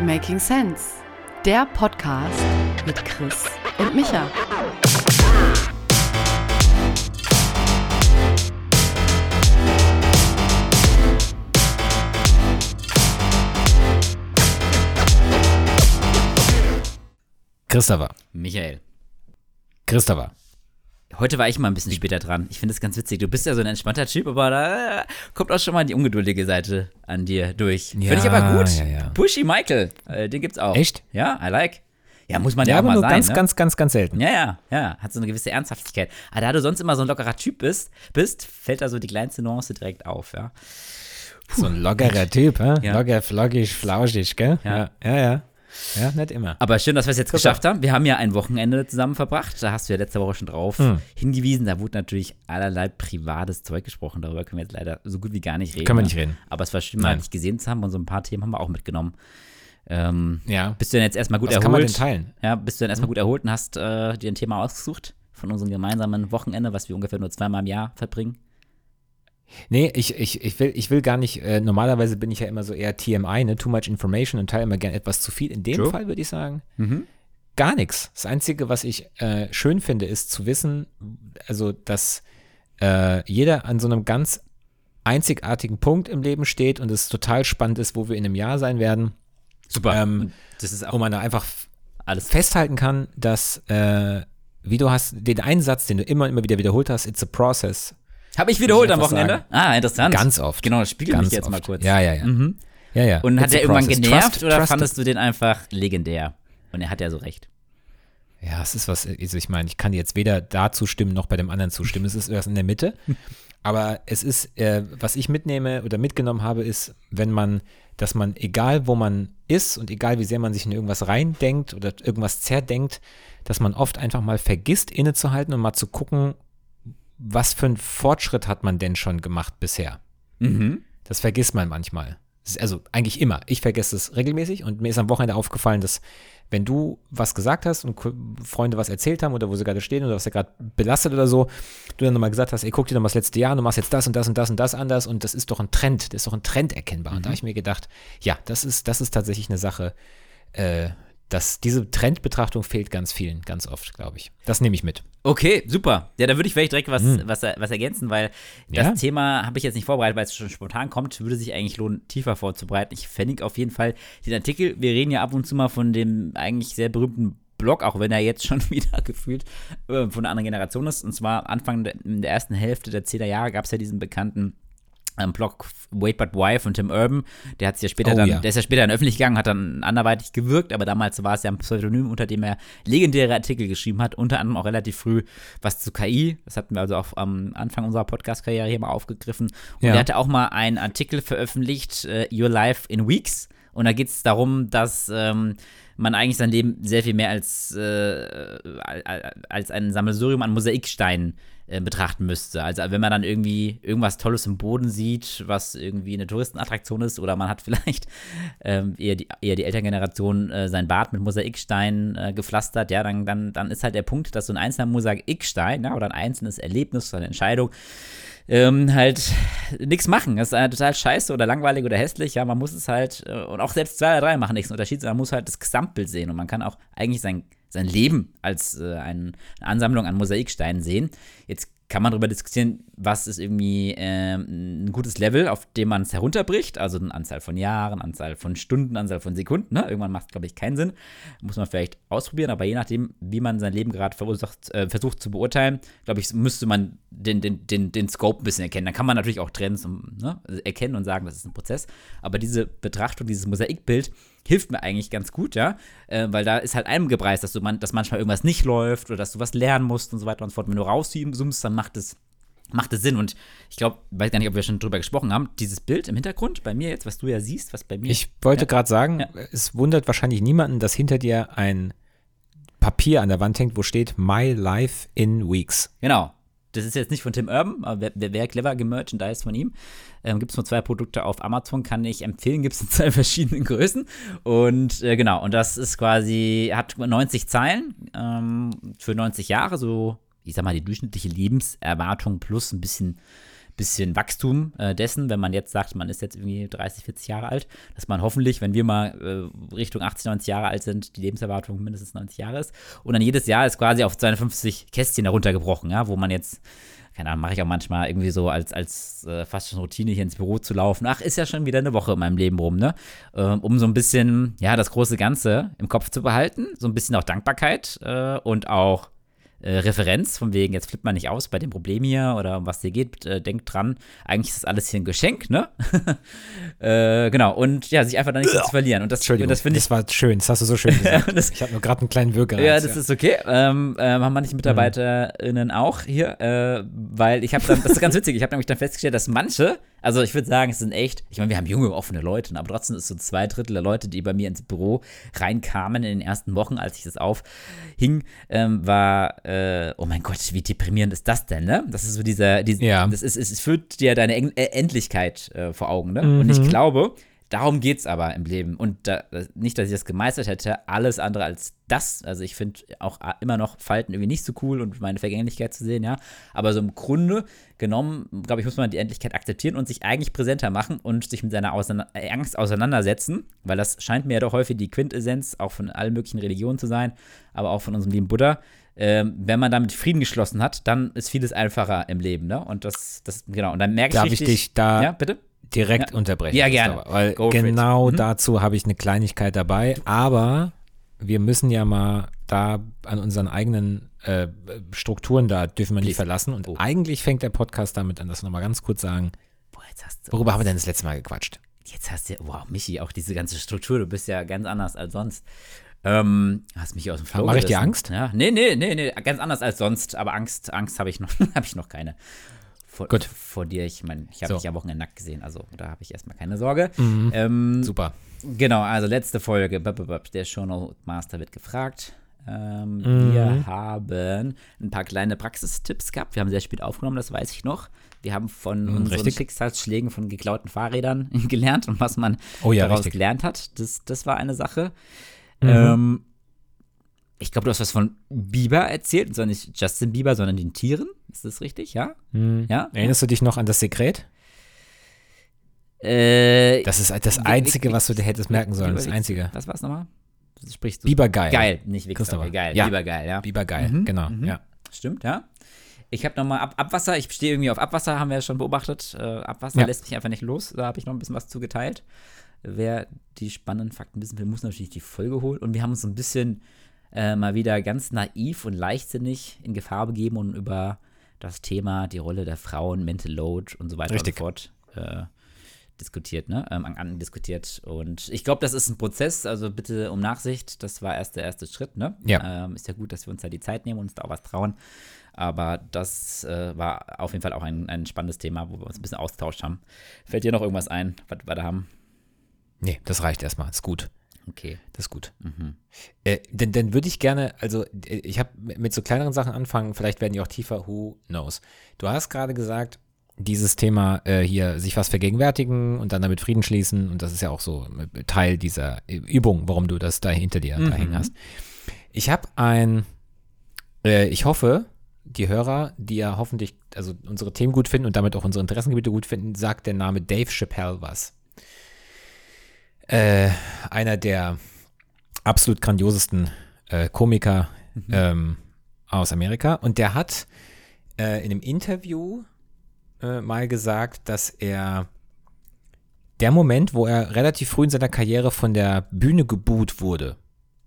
Making Sense, der Podcast mit Chris und Micha. Christopher. Michael. Christopher. Heute war ich mal ein bisschen später dran. Ich finde es ganz witzig. Du bist ja so ein entspannter Typ, aber da kommt auch schon mal die ungeduldige Seite an dir durch. Ja, finde ich aber gut. ja, ja. Pushy Michael, äh, den gibt's auch. Echt? Ja, I like. Ja, muss man ja, Ja, auch aber mal nur sein. ganz, ne? ganz, ganz, ganz selten. Ja, ja, ja. Hat so eine gewisse Ernsthaftigkeit. Aber da du sonst immer so ein lockerer Typ bist, bist fällt da so die kleinste Nuance direkt auf, ja. So ein lockerer Typ, hä? Ja. Locker, flockig, flauschig, gell? Ja. Ja, ja. Ja, ja nicht immer. Aber schön, dass wir es jetzt Super. geschafft haben. Wir haben ja ein Wochenende zusammen verbracht. Da hast du ja letzte Woche schon drauf Hm. hingewiesen. Da wurde natürlich allerlei privates Zeug gesprochen. Darüber können wir jetzt leider so gut wie gar nicht reden. Können wir nicht reden. Aber es war schön, mal dich gesehen zu haben und so ein paar Themen haben wir auch mitgenommen. Ähm, Ja. bist du denn jetzt erstmal gut Was erholt? kann man denn teilen? Ja, bist du denn erstmal gut erholt und hast äh, dir ein Thema ausgesucht von unserem gemeinsamen Wochenende, was wir ungefähr nur zweimal im Jahr verbringen? Nee, ich, ich, ich, will, ich will gar nicht, äh, normalerweise bin ich ja immer so eher TMI, ne? Too much information und teile immer gern etwas zu viel. In dem True. Fall würde ich sagen, Mhm. gar nichts. Das Einzige, was ich äh, schön finde, ist zu wissen, also, dass äh, jeder an so einem ganz einzigartigen Punkt im Leben steht und es total spannend ist, wo wir in einem Jahr sein werden, Super. Ähm, das ist auch wo man da einfach alles festhalten kann, dass, äh, wie du hast, den einen Satz, den du immer und immer wieder wiederholt hast, it's a process. Habe ich wiederholt am ich einfach Wochenende? sagen. Ah, interessant. Ganz oft. Genau, das spiegelt Ganz mich jetzt oft. mal kurz. Ja, ja, ja. Mhm. ja, ja. Und hat It's er a irgendwann genervt Trust- oder trust fandest du den einfach legendär? Und er hat ja so recht. Ja, es ist was, also ich meine, ich kann jetzt weder da zustimmen noch bei dem anderen zustimmen. Es ist erst in der Mitte. Aber es ist, äh, was ich mitnehme oder mitgenommen habe, ist, wenn man, dass man, egal wo man ist und egal wie sehr man sich in irgendwas reindenkt oder irgendwas zerdenkt, dass man oft einfach mal vergisst, innezuhalten und mal zu gucken, was für einen Fortschritt hat man denn schon gemacht bisher. Mhm. Das vergisst man manchmal. Also eigentlich immer. Ich vergesse es regelmäßig und mir ist am Wochenende aufgefallen, dass wenn du was gesagt hast und Freunde was erzählt haben oder wo sie gerade stehen oder was sie gerade belastet oder so, du dann nochmal gesagt hast, ey, guck dir doch mal das letzte Jahr, an, du machst jetzt das und das und das und das anders und das ist doch ein Trend, das ist doch ein Trend erkennbar. Und da habe ich mir gedacht, ja, das ist, das ist tatsächlich eine Sache, äh, dass diese Trendbetrachtung fehlt ganz vielen, ganz oft, glaube ich. Das nehme ich mit. Okay, super. Ja, da würde ich vielleicht direkt was, was, was ergänzen, weil das Hm. Ja. Thema habe ich jetzt nicht vorbereitet, weil es schon spontan kommt, würde sich eigentlich lohnen, tiefer vorzubereiten. Ich verlinke auf jeden Fall den Artikel. Wir reden ja ab und zu mal von dem eigentlich sehr berühmten Blog, auch wenn er jetzt schon wieder gefühlt äh, von einer anderen Generation ist. Und zwar Anfang der, in der ersten Hälfte der 10er Jahre gab es ja diesen bekannten ähm, Blog Wait But Why von Tim Urban. Der hat sich ja später Oh, dann, ja. der ist ja später in öffentlich gegangen, hat dann anderweitig gewirkt, aber damals war es ja ein Pseudonym, unter dem er legendäre Artikel geschrieben hat, unter anderem auch relativ früh was zu KI. Das hatten wir also auch am Anfang unserer Podcast-Karriere hier mal aufgegriffen. Und Ja. er hatte auch mal einen Artikel veröffentlicht, äh, Your Life in Weeks. Und da geht es darum, dass ähm, man eigentlich sein Leben sehr viel mehr als, äh, als ein Sammelsurium an Mosaiksteinen äh, betrachten müsste. Also wenn man dann irgendwie irgendwas Tolles im Boden sieht, was irgendwie eine Touristenattraktion ist, oder man hat vielleicht ähm, eher, die, eher die Elterngeneration äh, sein Bad mit Mosaiksteinen äh, gepflastert, ja, dann, dann, dann ist halt der Punkt, dass so ein einzelner Mosaikstein ja, oder ein einzelnes Erlebnis oder eine Entscheidung ähm, halt nichts machen. Das ist äh, total scheiße oder langweilig oder hässlich. Ja, man muss es halt, äh, und auch selbst zwei oder drei machen nichts Unterschied, sondern man muss halt das Gesamtbild sehen. Und man kann auch eigentlich sein, sein Leben als äh, ein, eine Ansammlung an Mosaiksteinen sehen. Jetzt kann man darüber diskutieren, was ist irgendwie ähm, ein gutes Level, auf dem man es herunterbricht. Also eine Anzahl von Jahren, Anzahl von Stunden, Anzahl von Sekunden. Ne? Irgendwann macht es, glaube ich, keinen Sinn. Muss man vielleicht ausprobieren, aber je nachdem, wie man sein Leben gerade äh, versucht zu beurteilen, glaube ich, müsste man den, den, den, den Scope ein bisschen erkennen. Dann kann man natürlich auch Trends um, ne, erkennen und sagen, das ist ein Prozess. Aber diese Betrachtung, dieses Mosaikbild hilft mir eigentlich ganz gut, ja, äh, weil da ist halt einem gepreist, dass du man, dass manchmal irgendwas nicht läuft oder dass du was lernen musst und so weiter und so fort. Wenn du rauszoomst, dann macht es macht es Sinn und ich glaube, weiß gar nicht, ob wir schon drüber gesprochen haben, dieses Bild im Hintergrund bei mir jetzt, was du ja siehst, was bei mir Ich wollte Ja. gerade sagen, Ja. es wundert wahrscheinlich niemanden, dass hinter dir ein Papier an der Wand hängt, wo steht My Life in Weeks. Genau. Das ist jetzt nicht von Tim Urban, aber wer, wer, clever gemerchandised von ihm. Ähm, gibt es nur zwei Produkte auf Amazon, kann ich empfehlen, gibt es in zwei verschiedenen Größen. Und äh, genau, und das ist quasi, hat 90 Zeilen ähm, für 90 Jahre, so, ich sag mal, die durchschnittliche Lebenserwartung plus ein bisschen bisschen Wachstum äh, dessen, wenn man jetzt sagt, man ist jetzt irgendwie 30, 40 Jahre alt, dass man hoffentlich, wenn wir mal äh, Richtung 80, 90 Jahre alt sind, die Lebenserwartung mindestens 90 Jahre ist. Und dann jedes Jahr ist quasi auf 250 Kästchen heruntergebrochen, ja, wo man jetzt keine Ahnung, mache ich auch manchmal irgendwie so als, als äh, fast schon Routine hier ins Büro zu laufen. Ach, ist ja schon wieder eine Woche in meinem Leben rum, ne? Ähm, um so ein bisschen, ja, das große Ganze im Kopf zu behalten. So ein bisschen auch Dankbarkeit äh, und auch äh, Referenz, von wegen, jetzt flippt man nicht aus bei dem Problem hier oder um was dir geht, äh, denkt dran, eigentlich ist das alles hier ein Geschenk, ne? äh, genau, und ja, sich einfach da nicht zu verlieren. Und das, Entschuldigung, das finde ich. das war schön, das hast du so schön gesagt. das, ich habe nur gerade einen kleinen Würger. ja, das ist okay. Ähm, äh, haben manche MitarbeiterInnen auch hier, äh, weil ich habe dann, das ist ganz witzig, ich habe nämlich dann festgestellt, dass manche, also ich würde sagen, es sind echt, ich meine, wir haben junge, offene Leute, aber trotzdem ist so zwei Drittel der Leute, die bei mir ins Büro reinkamen in den ersten Wochen, als ich das aufhing, ähm, war, äh, oh mein Gott, wie deprimierend ist das denn, ne? Das ist so dieser, dieser Ja. das ist, es, führt dir deine Endlichkeit äh, vor Augen, ne? Mhm. Und ich glaube, darum geht es aber im Leben. Und da, nicht, dass ich das gemeistert hätte, alles andere als das. Also ich finde auch immer noch Falten irgendwie nicht so cool und meine Vergänglichkeit zu sehen, ja. Aber so im Grunde genommen, glaube ich, muss man die Endlichkeit akzeptieren und sich eigentlich präsenter machen und sich mit seiner Auseina äh, Angst auseinandersetzen, weil das scheint mir ja doch häufig die Quintessenz auch von allen möglichen Religionen zu sein, aber auch von unserem lieben Buddha. Ähm, wenn man damit Frieden geschlossen hat, dann ist vieles einfacher im Leben, ne? Und das, das genau. Und dann merke Darf ich ich richtig, dich da ja, bitte? Direkt Ja. unterbrechen? Ja, gerne. Christopher, Weil Go genau Mhm. dazu habe ich eine Kleinigkeit dabei, aber wir müssen ja mal da an unseren eigenen äh, Strukturen da dürfen wir nicht Please. verlassen. Und Oh. eigentlich fängt der Podcast damit an, dass wir nochmal ganz kurz sagen, Boah, worüber haben wir denn das letzte Mal gequatscht? Jetzt hast du, wow, Michi, auch diese ganze Struktur, du bist ja ganz anders als sonst. Ähm, hast mich aus dem Flow Mach ich dir. Angst? Ja, nee, nee, nee, nee, ganz anders als sonst, aber Angst, Angst habe ich noch, habe ich noch keine. Vor, Gut. vor dir, ich meine, ich habe So. dich am Wochenende nackt gesehen, also da habe ich erstmal keine Sorge. Mhm. Ähm, Super. Genau, also letzte Folge, der Shownote Master wird gefragt. Ähm, Mhm. Wir haben ein paar kleine Praxistipps gehabt. Wir haben sehr spät aufgenommen, das weiß ich noch. Wir haben von unseren Mhm, richtig. Schicksalsschlägen von geklauten Fahrrädern gelernt und was man Oh ja, daraus richtig. gelernt hat. Das, das war eine Sache. Mhm. Ähm, ich glaube, du hast was von Bieber erzählt, und zwar nicht Justin Bieber, sondern den Tieren. Ist das richtig? Ja? Mhm. Ja? Erinnerst du dich noch an das Sekret? Äh, Das ist das Einzige, was du dir hättest merken sollen. Das Einzige. Was war es nochmal? Sprichst du. Biber geil. Geil, nicht Wichser, Christopher. okay, geil. Ja. Geil, ja. Geil, Mhm, genau. mhm. Ja. Stimmt, ja. Ich habe nochmal Ab Abwasser, ich stehe irgendwie auf Abwasser, haben wir ja schon beobachtet. Äh, Abwasser Ja. lässt mich einfach nicht los, da habe ich noch ein bisschen was zugeteilt. Wer die spannenden Fakten wissen will, muss natürlich die Folge holen. Und wir haben uns so ein bisschen äh, mal wieder ganz naiv und leichtsinnig in Gefahr begeben und über das Thema, die Rolle der Frauen, Mental Load und so weiter Richtig. und so fort äh, diskutiert, ne? Ähm, an- andiskutiert. Und ich glaube, das ist ein Prozess, also bitte um Nachsicht. Das war erst der erste Schritt, ne? Ja. Ähm, ist ja gut, dass wir uns da die Zeit nehmen und uns da auch was trauen. Aber das äh, war auf jeden Fall auch ein, ein spannendes Thema, wo wir uns ein bisschen austauscht haben. Fällt dir noch irgendwas ein, was wir da haben? Nee, das reicht erstmal. Ist gut. Okay. Das ist gut. Mhm. Äh, denn, dann würde ich gerne, also äh, ich habe mit so kleineren Sachen anfangen, vielleicht werden die auch tiefer, who knows. Du hast gerade gesagt, dieses Thema äh, hier, sich was vergegenwärtigen und dann damit Frieden schließen und das ist ja auch so äh, Teil dieser äh, Übung, warum du das da hinter dir da Mhm. hängen hast. Ich habe ein, äh, ich hoffe, die Hörer, die ja hoffentlich, also unsere Themen gut finden und damit auch unsere Interessengebiete gut finden, sagt der Name Dave Chappelle was. Äh, einer der absolut grandiosesten äh, Komiker ähm, aus Amerika. Und der hat äh, in einem Interview äh, mal gesagt, dass er der Moment, wo er relativ früh in seiner Karriere von der Bühne geboot wurde,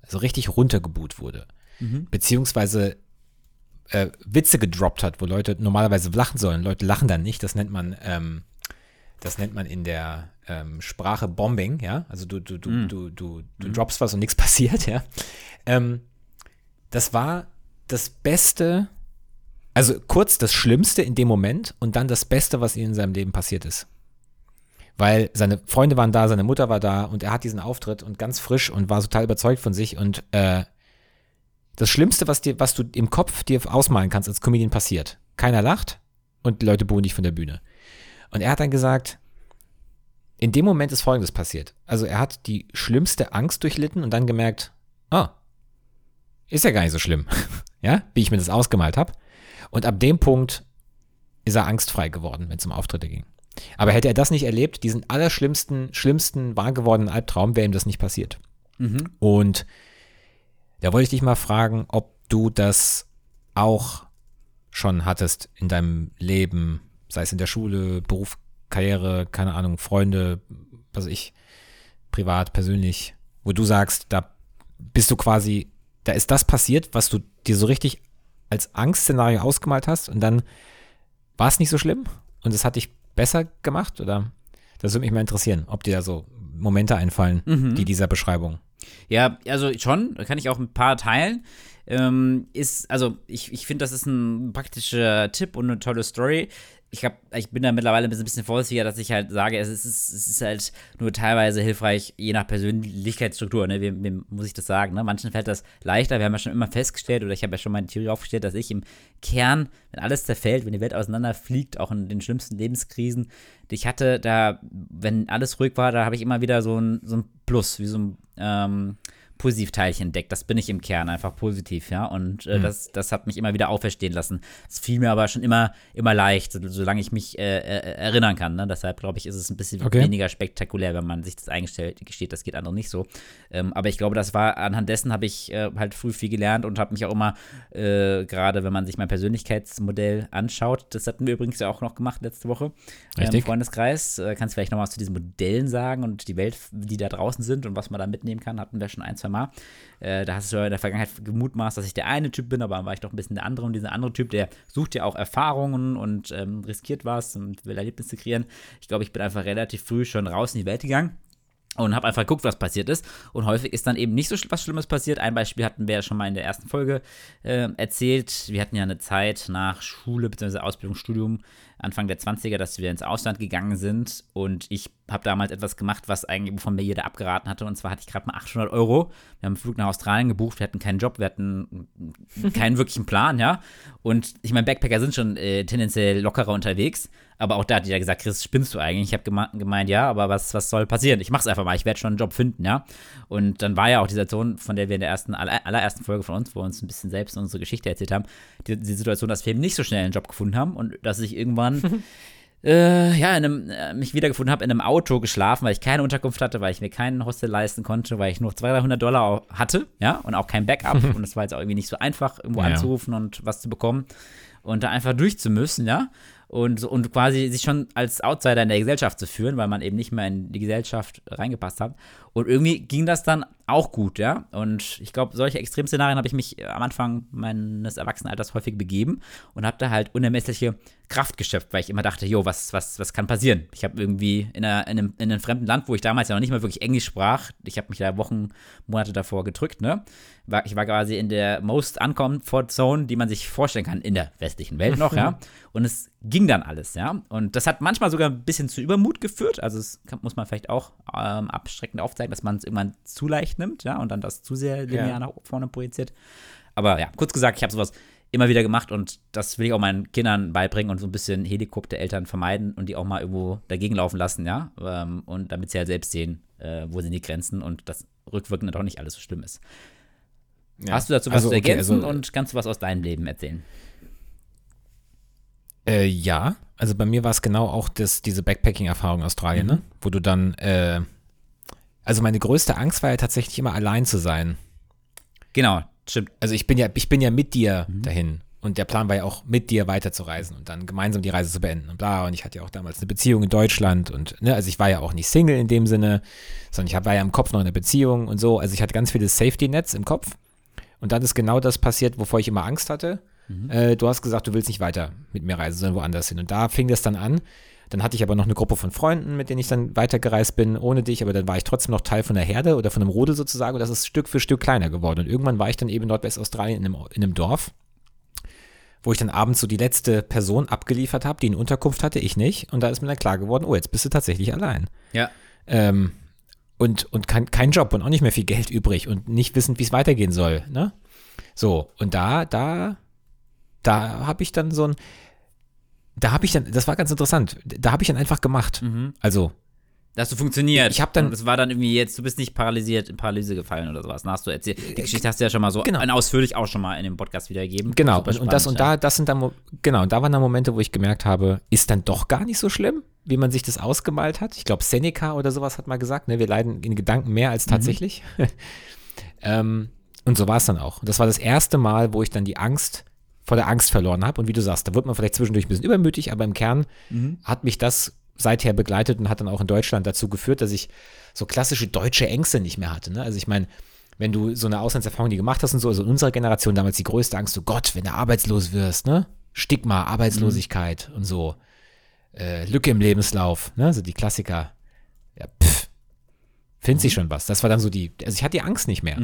also richtig runtergeboot wurde, Mhm. beziehungsweise äh, Witze gedroppt hat, wo Leute normalerweise lachen sollen. Leute lachen dann nicht. Das nennt man, ähm, das nennt man in der ähm, Sprache Bombing, ja. Also du, du, du, Mm. du, du, du droppst was und nichts passiert, ja. Ähm, das war das Beste, also kurz das Schlimmste in dem Moment und dann das Beste, was ihm in seinem Leben passiert ist. Weil seine Freunde waren da, seine Mutter war da und er hat diesen Auftritt und ganz frisch und war total überzeugt von sich und äh, das Schlimmste, was dir, was du im Kopf dir ausmalen kannst als Comedian passiert. Keiner lacht und die Leute buhen dich von der Bühne. Und er hat dann gesagt, in dem Moment ist Folgendes passiert. Also er hat die schlimmste Angst durchlitten und dann gemerkt, ah, ist ja gar nicht so schlimm, ja, wie ich mir das ausgemalt habe. Und ab dem Punkt ist er angstfrei geworden, wenn es um Auftritte ging. Aber hätte er das nicht erlebt, diesen allerschlimmsten, schlimmsten wahr gewordenen Albtraum, wäre ihm das nicht passiert. Mhm. Und da wollte ich dich mal fragen, ob du das auch schon hattest in deinem Leben, sei es in der Schule, Beruf, Karriere, keine Ahnung, Freunde, was ich, privat, persönlich, wo du sagst, da bist du quasi, da ist das passiert, was du dir so richtig als Angstszenario ausgemalt hast und dann war es nicht so schlimm und es hat dich besser gemacht oder das würde mich mal interessieren, ob dir da so Momente einfallen, Mhm. die dieser Beschreibung. Ja, also schon, da kann ich auch ein paar teilen. Ähm, ist, also ich, ich finde, das ist ein praktischer Tipp und eine tolle Story. Ich, hab, ich bin da mittlerweile ein bisschen, vorsichtiger, dass ich halt sage, es ist, es ist halt nur teilweise hilfreich, je nach Persönlichkeitsstruktur, ne? Wem, wem muss ich das sagen? Ne? Manchen fällt das leichter. Wir haben ja schon immer festgestellt, oder ich habe ja schon meine Theorie aufgestellt, dass ich im Kern, wenn alles zerfällt, wenn die Welt auseinanderfliegt, auch in den schlimmsten Lebenskrisen, die ich hatte, da, wenn alles ruhig war, da habe ich immer wieder so ein, so ein Plus, wie so ein ähm, Positivteilchen entdeckt. Das bin ich im Kern einfach positiv, ja. Und äh, das, das hat mich immer wieder auferstehen lassen. Es fiel mir aber schon immer, immer leicht, so, solange ich mich äh, äh, erinnern kann. Ne? Deshalb glaube ich, ist es ein bisschen Okay. weniger spektakulär, wenn man sich das eingestellt gesteht. Das geht anderen nicht so. Ähm, aber ich glaube, das war anhand dessen habe ich äh, halt früh viel gelernt und habe mich auch immer, äh, gerade wenn man sich mein Persönlichkeitsmodell anschaut, das hatten wir übrigens ja auch noch gemacht letzte Woche im Richtig. Freundeskreis. Äh, kannst du vielleicht noch was zu diesen Modellen sagen und die Welt, die da draußen sind und was man da mitnehmen kann, hatten wir schon ein, zwei Mal. Äh, da hast du ja in der Vergangenheit gemutmaßt, dass ich der eine Typ bin, aber dann war ich doch ein bisschen der andere und dieser andere Typ, der sucht ja auch Erfahrungen und ähm, riskiert was und will Erlebnisse kreieren. Ich glaube, ich bin einfach relativ früh schon raus in die Welt gegangen und habe einfach geguckt, was passiert ist. Und häufig ist dann eben nicht so was Schlimmes passiert. Ein Beispiel hatten wir ja schon mal in der ersten Folge äh, erzählt. Wir hatten ja eine Zeit nach Schule bzw. Ausbildung, Studium, Anfang der 20er, dass wir ins Ausland gegangen sind. Und ich habe damals etwas gemacht, was eigentlich wovon mir jeder abgeraten hatte. Und zwar hatte ich gerade mal 800 Euro. Wir haben einen Flug nach Australien gebucht. Wir hatten keinen Job, wir hatten keinen wirklichen Plan, ja. Und ich meine, Backpacker sind schon äh, tendenziell lockerer unterwegs. Aber auch da hat jeder gesagt, Chris, spinnst du eigentlich? Ich habe geme gemeint, ja, aber was, was soll passieren? Ich mach's einfach mal, ich werde schon einen Job finden, ja. Und dann war ja auch die Situation, von der wir in der ersten, aller, allerersten Folge von uns, wo wir uns ein bisschen selbst unsere Geschichte erzählt haben, die, die Situation, dass wir eben nicht so schnell einen Job gefunden haben und dass ich irgendwann äh, ja, in einem, äh, mich wiedergefunden habe, in einem Auto geschlafen, weil ich keine Unterkunft hatte, weil ich mir keinen Hostel leisten konnte, weil ich nur 200, 300 Dollar hatte, ja, und auch kein Backup. und es war jetzt auch irgendwie nicht so einfach, irgendwo Ja. anzurufen und was zu bekommen und da einfach durchzumüssen, ja. Und, und quasi sich schon als Outsider in der Gesellschaft zu führen, weil man eben nicht mehr in die Gesellschaft reingepasst hat. Und irgendwie ging das dann auch gut, ja. Und ich glaube, solche Extremszenarien habe ich mich am Anfang meines Erwachsenenalters häufig begeben und habe da halt unermessliche Kraft geschöpft, weil ich immer dachte, jo, was, was, was kann passieren? Ich habe irgendwie in, einer, in, einem, in einem fremden Land, wo ich damals ja noch nicht mal wirklich Englisch sprach, ich habe mich da Wochen, Monate davor gedrückt, ne? War, ich war quasi in der most uncomfort zone, die man sich vorstellen kann in der westlichen Welt noch, ja. Und es ging dann alles, ja. Und das hat manchmal sogar ein bisschen zu Übermut geführt. Also, das kann, muss man vielleicht auch ähm, abschreckend aufzeigen, dass man es irgendwann zu leicht nimmt, ja, und dann das zu sehr linear Ja. nach vorne projiziert. Aber ja, kurz gesagt, ich habe sowas immer wieder gemacht und das will ich auch meinen Kindern beibringen und so ein bisschen Helikoptereltern vermeiden und die auch mal irgendwo dagegen laufen lassen, ja. Ähm, und damit sie halt selbst sehen, äh, wo sind die Grenzen und das rückwirkend doch nicht alles so schlimm ist. Ja. Hast du dazu was Also, zu okay, ergänzen also, und kannst du was aus deinem Leben erzählen? Äh, ja, also bei mir war es genau auch das, diese Backpacking-Erfahrung in Australien, Mhm. ne? wo du dann, äh, also meine größte Angst war ja tatsächlich immer allein zu sein. Genau, stimmt. Also ich bin ja, ich bin ja mit dir Mhm. dahin und der Plan war ja auch mit dir weiterzureisen und dann gemeinsam die Reise zu beenden und bla und ich hatte ja auch damals eine Beziehung in Deutschland und ne, also ich war ja auch nicht Single in dem Sinne, sondern ich war ja im Kopf noch in einer Beziehung und so, also ich hatte ganz viele Safety-Nets im Kopf und dann ist genau das passiert, wovor ich immer Angst hatte. Äh, du hast gesagt, du willst nicht weiter mit mir reisen, sondern woanders hin. Und da fing das dann an. Dann hatte ich aber noch eine Gruppe von Freunden, mit denen ich dann weitergereist bin, ohne dich, aber dann war ich trotzdem noch Teil von der Herde oder von einem Rudel sozusagen und das ist Stück für Stück kleiner geworden. Und irgendwann war ich dann eben in Nordwestaustralien in einem, in einem Dorf, wo ich dann abends so die letzte Person abgeliefert habe, die eine Unterkunft hatte, ich nicht. Und da ist mir dann klar geworden, oh, jetzt bist du tatsächlich allein. Ja. Ähm, und und kein, kein Job und auch nicht mehr viel Geld übrig und nicht wissend, wie es weitergehen soll. Ne? So, und da, da, da habe ich dann so ein, da habe ich dann, das war ganz interessant, da habe ich dann einfach gemacht. Mhm. Also, Das hast du funktioniert. Ich hab dann- es war dann irgendwie jetzt, du bist nicht paralysiert, in Paralyse gefallen oder sowas. Hast du erzählt. Die Geschichte hast du ja schon mal so genau. ein ausführlich auch schon mal in dem Podcast wiedergegeben. Genau, und, und das und spannend, da, das sind dann, genau, und da waren dann Momente, wo ich gemerkt habe, ist dann doch gar nicht so schlimm, wie man sich das ausgemalt hat. Ich glaube, Seneca oder sowas hat mal gesagt, ne, wir leiden in Gedanken mehr als tatsächlich. ähm, und so war es dann auch. Und das war das erste Mal, wo ich dann die Angst vor der Angst verloren habe. Und wie du sagst, da wird man vielleicht zwischendurch ein bisschen übermütig, aber im Kern hat mich das seither begleitet und hat dann auch in Deutschland dazu geführt, dass ich so klassische deutsche Ängste nicht mehr hatte. Ne? Also ich meine, wenn du so eine Auslandserfahrung die gemacht hast und so, also in unserer Generation damals die größte Angst, so Gott, wenn du arbeitslos wirst, ne? Stigma, Arbeitslosigkeit und so, äh, Lücke im Lebenslauf, ne? So die Klassiker. Ja, pff, findet sich schon was. Das war dann so die, also ich hatte die Angst nicht mehr.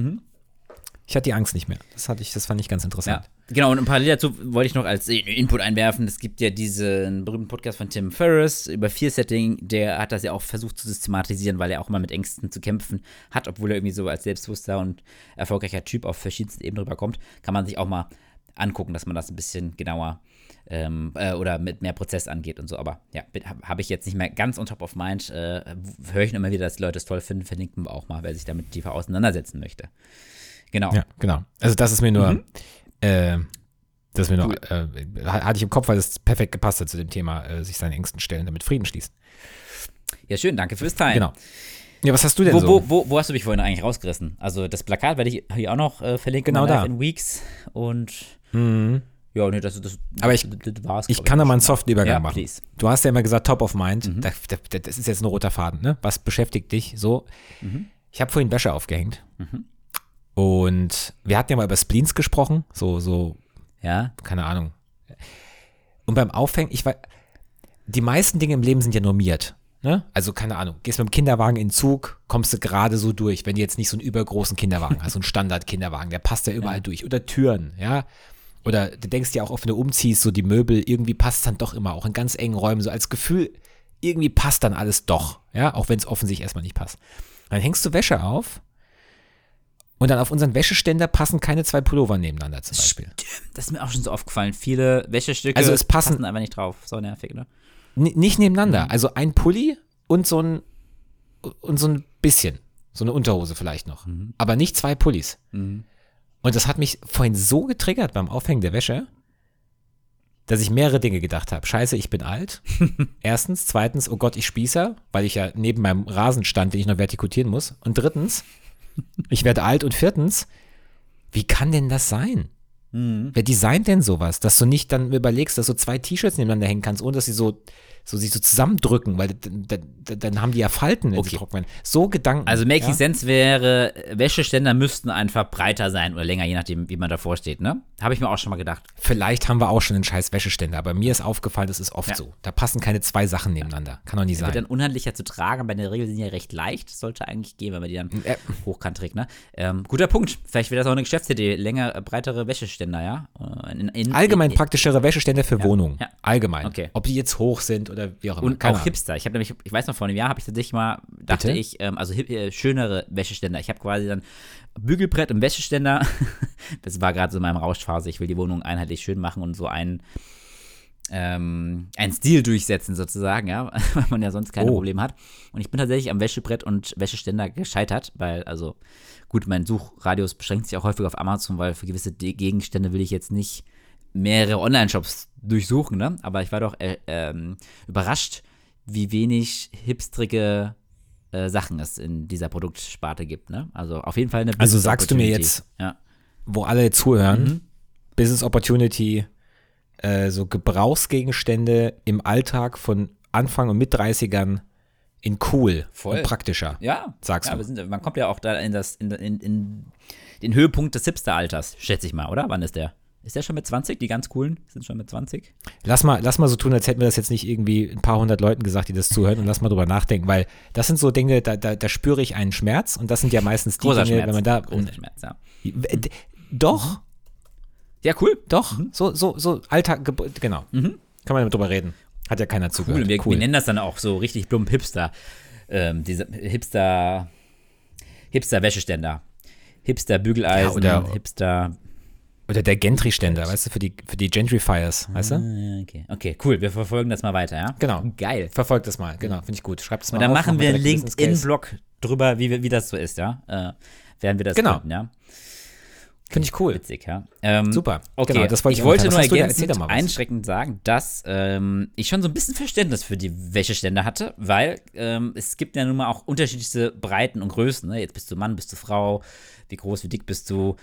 Ich hatte die Angst nicht mehr. Das hatte ich, das fand ich ganz interessant. Ja, genau. Und parallel dazu wollte ich noch als Input einwerfen. Es gibt ja diesen berühmten Podcast von Tim Ferriss über Fear-Setting. Der hat das ja auch versucht zu systematisieren, weil er auch immer mit Ängsten zu kämpfen hat, obwohl er irgendwie so als selbstbewusster und erfolgreicher Typ auf verschiedensten Ebenen rüberkommt. Kann man sich auch mal angucken, dass man das ein bisschen genauer ähm, äh, oder mit mehr Prozess angeht und so. Aber ja, habe hab ich jetzt nicht mehr ganz on top of mind. Äh, Höre ich immer wieder, dass die Leute es toll finden. Verlinken wir auch mal, wer sich damit tiefer auseinandersetzen möchte. Genau. Ja, genau. Also das ist mir nur, äh, das ist mir nur, äh, hatte ich im Kopf, weil es perfekt gepasst hat zu dem Thema, äh, sich seinen Ängsten stellen, damit Frieden schließen. Ja, schön, danke fürs Teilen. Genau. Ja, was hast du denn Wo, so? wo, wo, wo hast du mich vorhin eigentlich rausgerissen? Also das Plakat werde ich hier auch noch äh, verlinken. Genau da. In Weeks und Mhm. ja, nee, das, das, Aber ich- das, das war's. Ich kann da mal einen soften Übergang Ja, machen. please. Du hast ja immer gesagt, top of mind. Da, da, das ist jetzt ein roter Faden, ne? Was beschäftigt dich so? Ich habe vorhin Wäsche aufgehängt. Und wir hatten ja mal über Spleens gesprochen, so, so, Ja, keine Ahnung. Und beim Aufhängen, ich war, die meisten Dinge im Leben sind ja normiert. Ne? Also, keine Ahnung, gehst mit dem Kinderwagen in den Zug, kommst du gerade so durch, wenn du jetzt nicht so einen übergroßen Kinderwagen hast, so einen Standard-Kinderwagen, der passt ja überall durch. Oder Türen, ja. Oder du denkst dir auch oft, wenn du umziehst, so die Möbel, irgendwie passt dann doch immer, auch in ganz engen Räumen, so als Gefühl, irgendwie passt dann alles doch, ja, auch wenn es offensichtlich erstmal nicht passt. Dann hängst du Wäsche auf und dann auf unseren Wäscheständer passen keine zwei Pullover nebeneinander zum Beispiel. das ist mir auch schon so aufgefallen. Viele Wäschestücke Also es passen- einfach nicht drauf. So nervig, ne? Nicht nebeneinander. Mhm. Also ein Pulli und so ein und so ein bisschen. So eine Unterhose vielleicht noch. Mhm. Aber nicht zwei Pullis. Und das hat mich vorhin so getriggert beim Aufhängen der Wäsche, dass ich mehrere Dinge gedacht habe. Scheiße, ich bin alt. Erstens. Zweitens, oh Gott, ich spießer, weil ich ja neben meinem Rasen stand, den ich noch vertikutieren muss. Und drittens, ich werde alt. Und viertens, wie kann denn das sein? Mhm. Wer designt denn sowas, dass du nicht dann überlegst, dass du zwei T-Shirts nebeneinander hängen kannst, ohne dass sie so, so sich so zusammendrücken, weil dann, haben die ja Falten, wenn sie Okay. trocken werden. So Gedanken. Also Making ja? Sense wäre, Wäscheständer müssten einfach breiter sein oder länger, je nachdem, wie man davor steht, ne? Habe ich mir auch schon mal gedacht. Vielleicht haben wir auch schon einen scheiß Wäscheständer, aber mir ist aufgefallen, das ist oft Ja. so. Da passen keine zwei Sachen nebeneinander. Kann doch nicht Wird dann sein. unhandlicher zu tragen, aber in der Regel sind die ja recht leicht. Sollte eigentlich gehen, wenn man die dann Äh. hochkant trägt, ne? Ähm, guter Punkt. Vielleicht wäre das auch eine Geschäftsidee. Länger, äh, breitere Wäscheständer, ja? Äh, In, in, Allgemein in, praktischere Wäscheständer für Wohnungen. ja. Allgemein. Okay. Ob die jetzt hoch sind oder wie auch immer. Und Keine auch Ahnung. Hipster. Ich habe nämlich, ich weiß noch, vor einem Jahr habe ich tatsächlich mal, dachte Bitte? ich, ähm, also hip, äh, schönere Wäscheständer. Ich habe quasi dann Bügelbrett im Wäscheständer. das war gerade so in meinem Rauschphase. Ich will die Wohnung einheitlich schön machen und so einen, ähm, einen Stil durchsetzen sozusagen, ja, weil man ja sonst keine Oh. Probleme hat. Und ich bin tatsächlich am Wäschebrett und Wäscheständer gescheitert, weil, also, gut, mein Suchradius beschränkt sich auch häufig auf Amazon, weil für gewisse De- Gegenstände will ich jetzt nicht mehrere Online-Shops durchsuchen, ne? Aber ich war doch äh, ähm, überrascht, wie wenig hipstrige äh, Sachen es in dieser Produktsparte gibt, ne? Also auf jeden Fall eine Also Business sagst du mir jetzt- Ja. Wo alle zuhören, Mhm. Business Opportunity, äh, so Gebrauchsgegenstände im Alltag von Anfang und mit 30ern in cool Voll. und praktischer. Ja, Sagst ja, du. Sind, man kommt ja auch da in, das, in, in, in den Höhepunkt des Hipster-Alters, schätze ich mal, oder? Wann ist der? Ist der schon mit 20? Die ganz coolen sind schon mit 20? Lass mal, lass mal so tun, als hätten wir das jetzt nicht irgendwie ein paar hundert Leuten gesagt, die das zuhören und lass mal drüber nachdenken, weil das sind so Dinge, da, da, da spüre ich einen Schmerz und das sind ja meistens die Großer Dinge, Schmerz. wenn man da. Großer Schmerz, ja. D- Doch, Ja, cool. doch, so, so, so Alltag, genau. Kann man drüber reden. Hat ja keiner Cool. zugehört. Wir, wir nennen das dann auch so richtig plump Hipster. Ähm, diese Hipster, Hipster-Wäscheständer. Hipster-Bügeleisen, Ja, oder- Hipster. Oder der Gentry-Ständer, weißt du, für die, für die Gentrifiers, weißt du? Ah, Okay. okay, cool. Wir verfolgen das mal weiter, ja? Genau. Geil. Verfolgt das mal, genau, finde ich gut. Schreibt es mal Und dann auf, machen wir einen. LinkedIn-Blog drüber, wie, wie das so ist, ja? Äh, werden wir das Genau. gründen, ja? Finde ich cool. Witzig, ja. Ähm, Super. Okay, Genau, das wollte ich ich wollte nur ergänzend einschreckend sagen, dass ähm, ich schon so ein bisschen Verständnis für die Wäscheständer hatte, weil ähm, es gibt ja nun mal auch unterschiedlichste Breiten und Größen. Ne? Jetzt bist du Mann, bist du Frau, wie groß, wie dick bist du.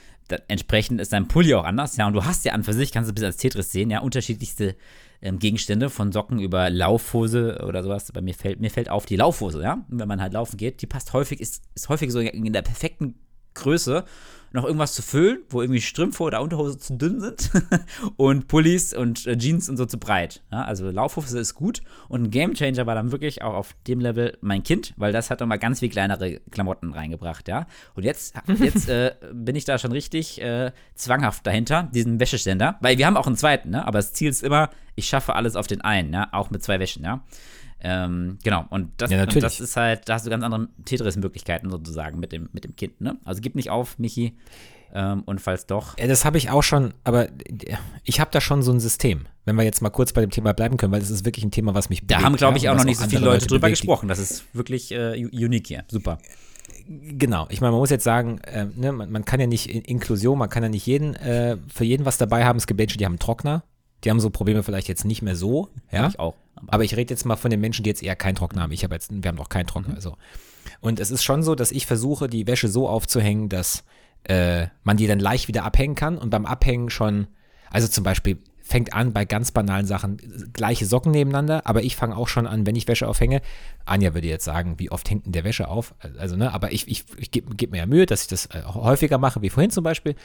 Entsprechend ist dein Pulli auch anders, ja. Und du hast ja an für sich, kannst du bis als Tetris sehen, ja, unterschiedlichste ähm, Gegenstände, von Socken über Laufhose oder sowas. Bei mir fällt, mir fällt auf die Laufhose, ja. Wenn man halt laufen geht, die passt häufig, ist, ist häufig so in der perfekten Größe noch irgendwas zu füllen, wo irgendwie Strümpfe oder Unterhose zu dünn sind und Pullis und äh, Jeans und so zu breit. Ja, also Laufhose ist gut und ein Gamechanger war dann wirklich auch auf dem Level mein Kind, weil das hat nochmal ganz viel kleinere Klamotten reingebracht, ja. Und jetzt, jetzt äh, bin ich da schon richtig äh, zwanghaft dahinter, diesen Wäscheständer, weil wir haben auch einen zweiten, ne? aber das Ziel ist immer, ich schaffe alles auf den einen, ja, auch mit zwei Wäschen, ja. Ähm, genau, und das, Ja, und das ist halt, da hast du ganz andere Tetris-Möglichkeiten sozusagen mit dem, mit dem Kind, ne? Also gib nicht auf, Michi. Ähm, und falls doch, das habe ich auch schon, aber ich habe da schon so ein System. Wenn wir jetzt mal kurz bei dem Thema bleiben können, weil das ist wirklich ein Thema, was mich da bewegt, haben, glaube ich, ja, auch noch nicht so viele andere Leute drüber bewegt. gesprochen. Das ist wirklich äh, unique hier. Super. Genau, ich meine, man muss jetzt sagen, äh, ne, man, man kann ja nicht in Inklusion, man kann ja nicht jeden, äh, für jeden was dabei haben. Es gibt Menschen, die haben einen Trockner, die haben so Probleme vielleicht jetzt nicht mehr so, ja. Ich auch. Aber Aber ich rede jetzt mal von den Menschen, die jetzt eher keinen Trockner haben. Ich habe jetzt, wir haben noch keinen Trockner. Also. Und es ist schon so, dass ich versuche, die Wäsche so aufzuhängen, dass äh, man die dann leicht wieder abhängen kann und beim Abhängen schon, also zum Beispiel fängt an bei ganz banalen Sachen, gleiche Socken nebeneinander, aber ich fange auch schon an, wenn ich Wäsche aufhänge. Anja würde jetzt sagen, wie oft hängt denn der Wäsche auf? Also, ne, aber ich, ich, ich gebe geb mir ja Mühe, dass ich das äh, häufiger mache, wie vorhin zum Beispiel.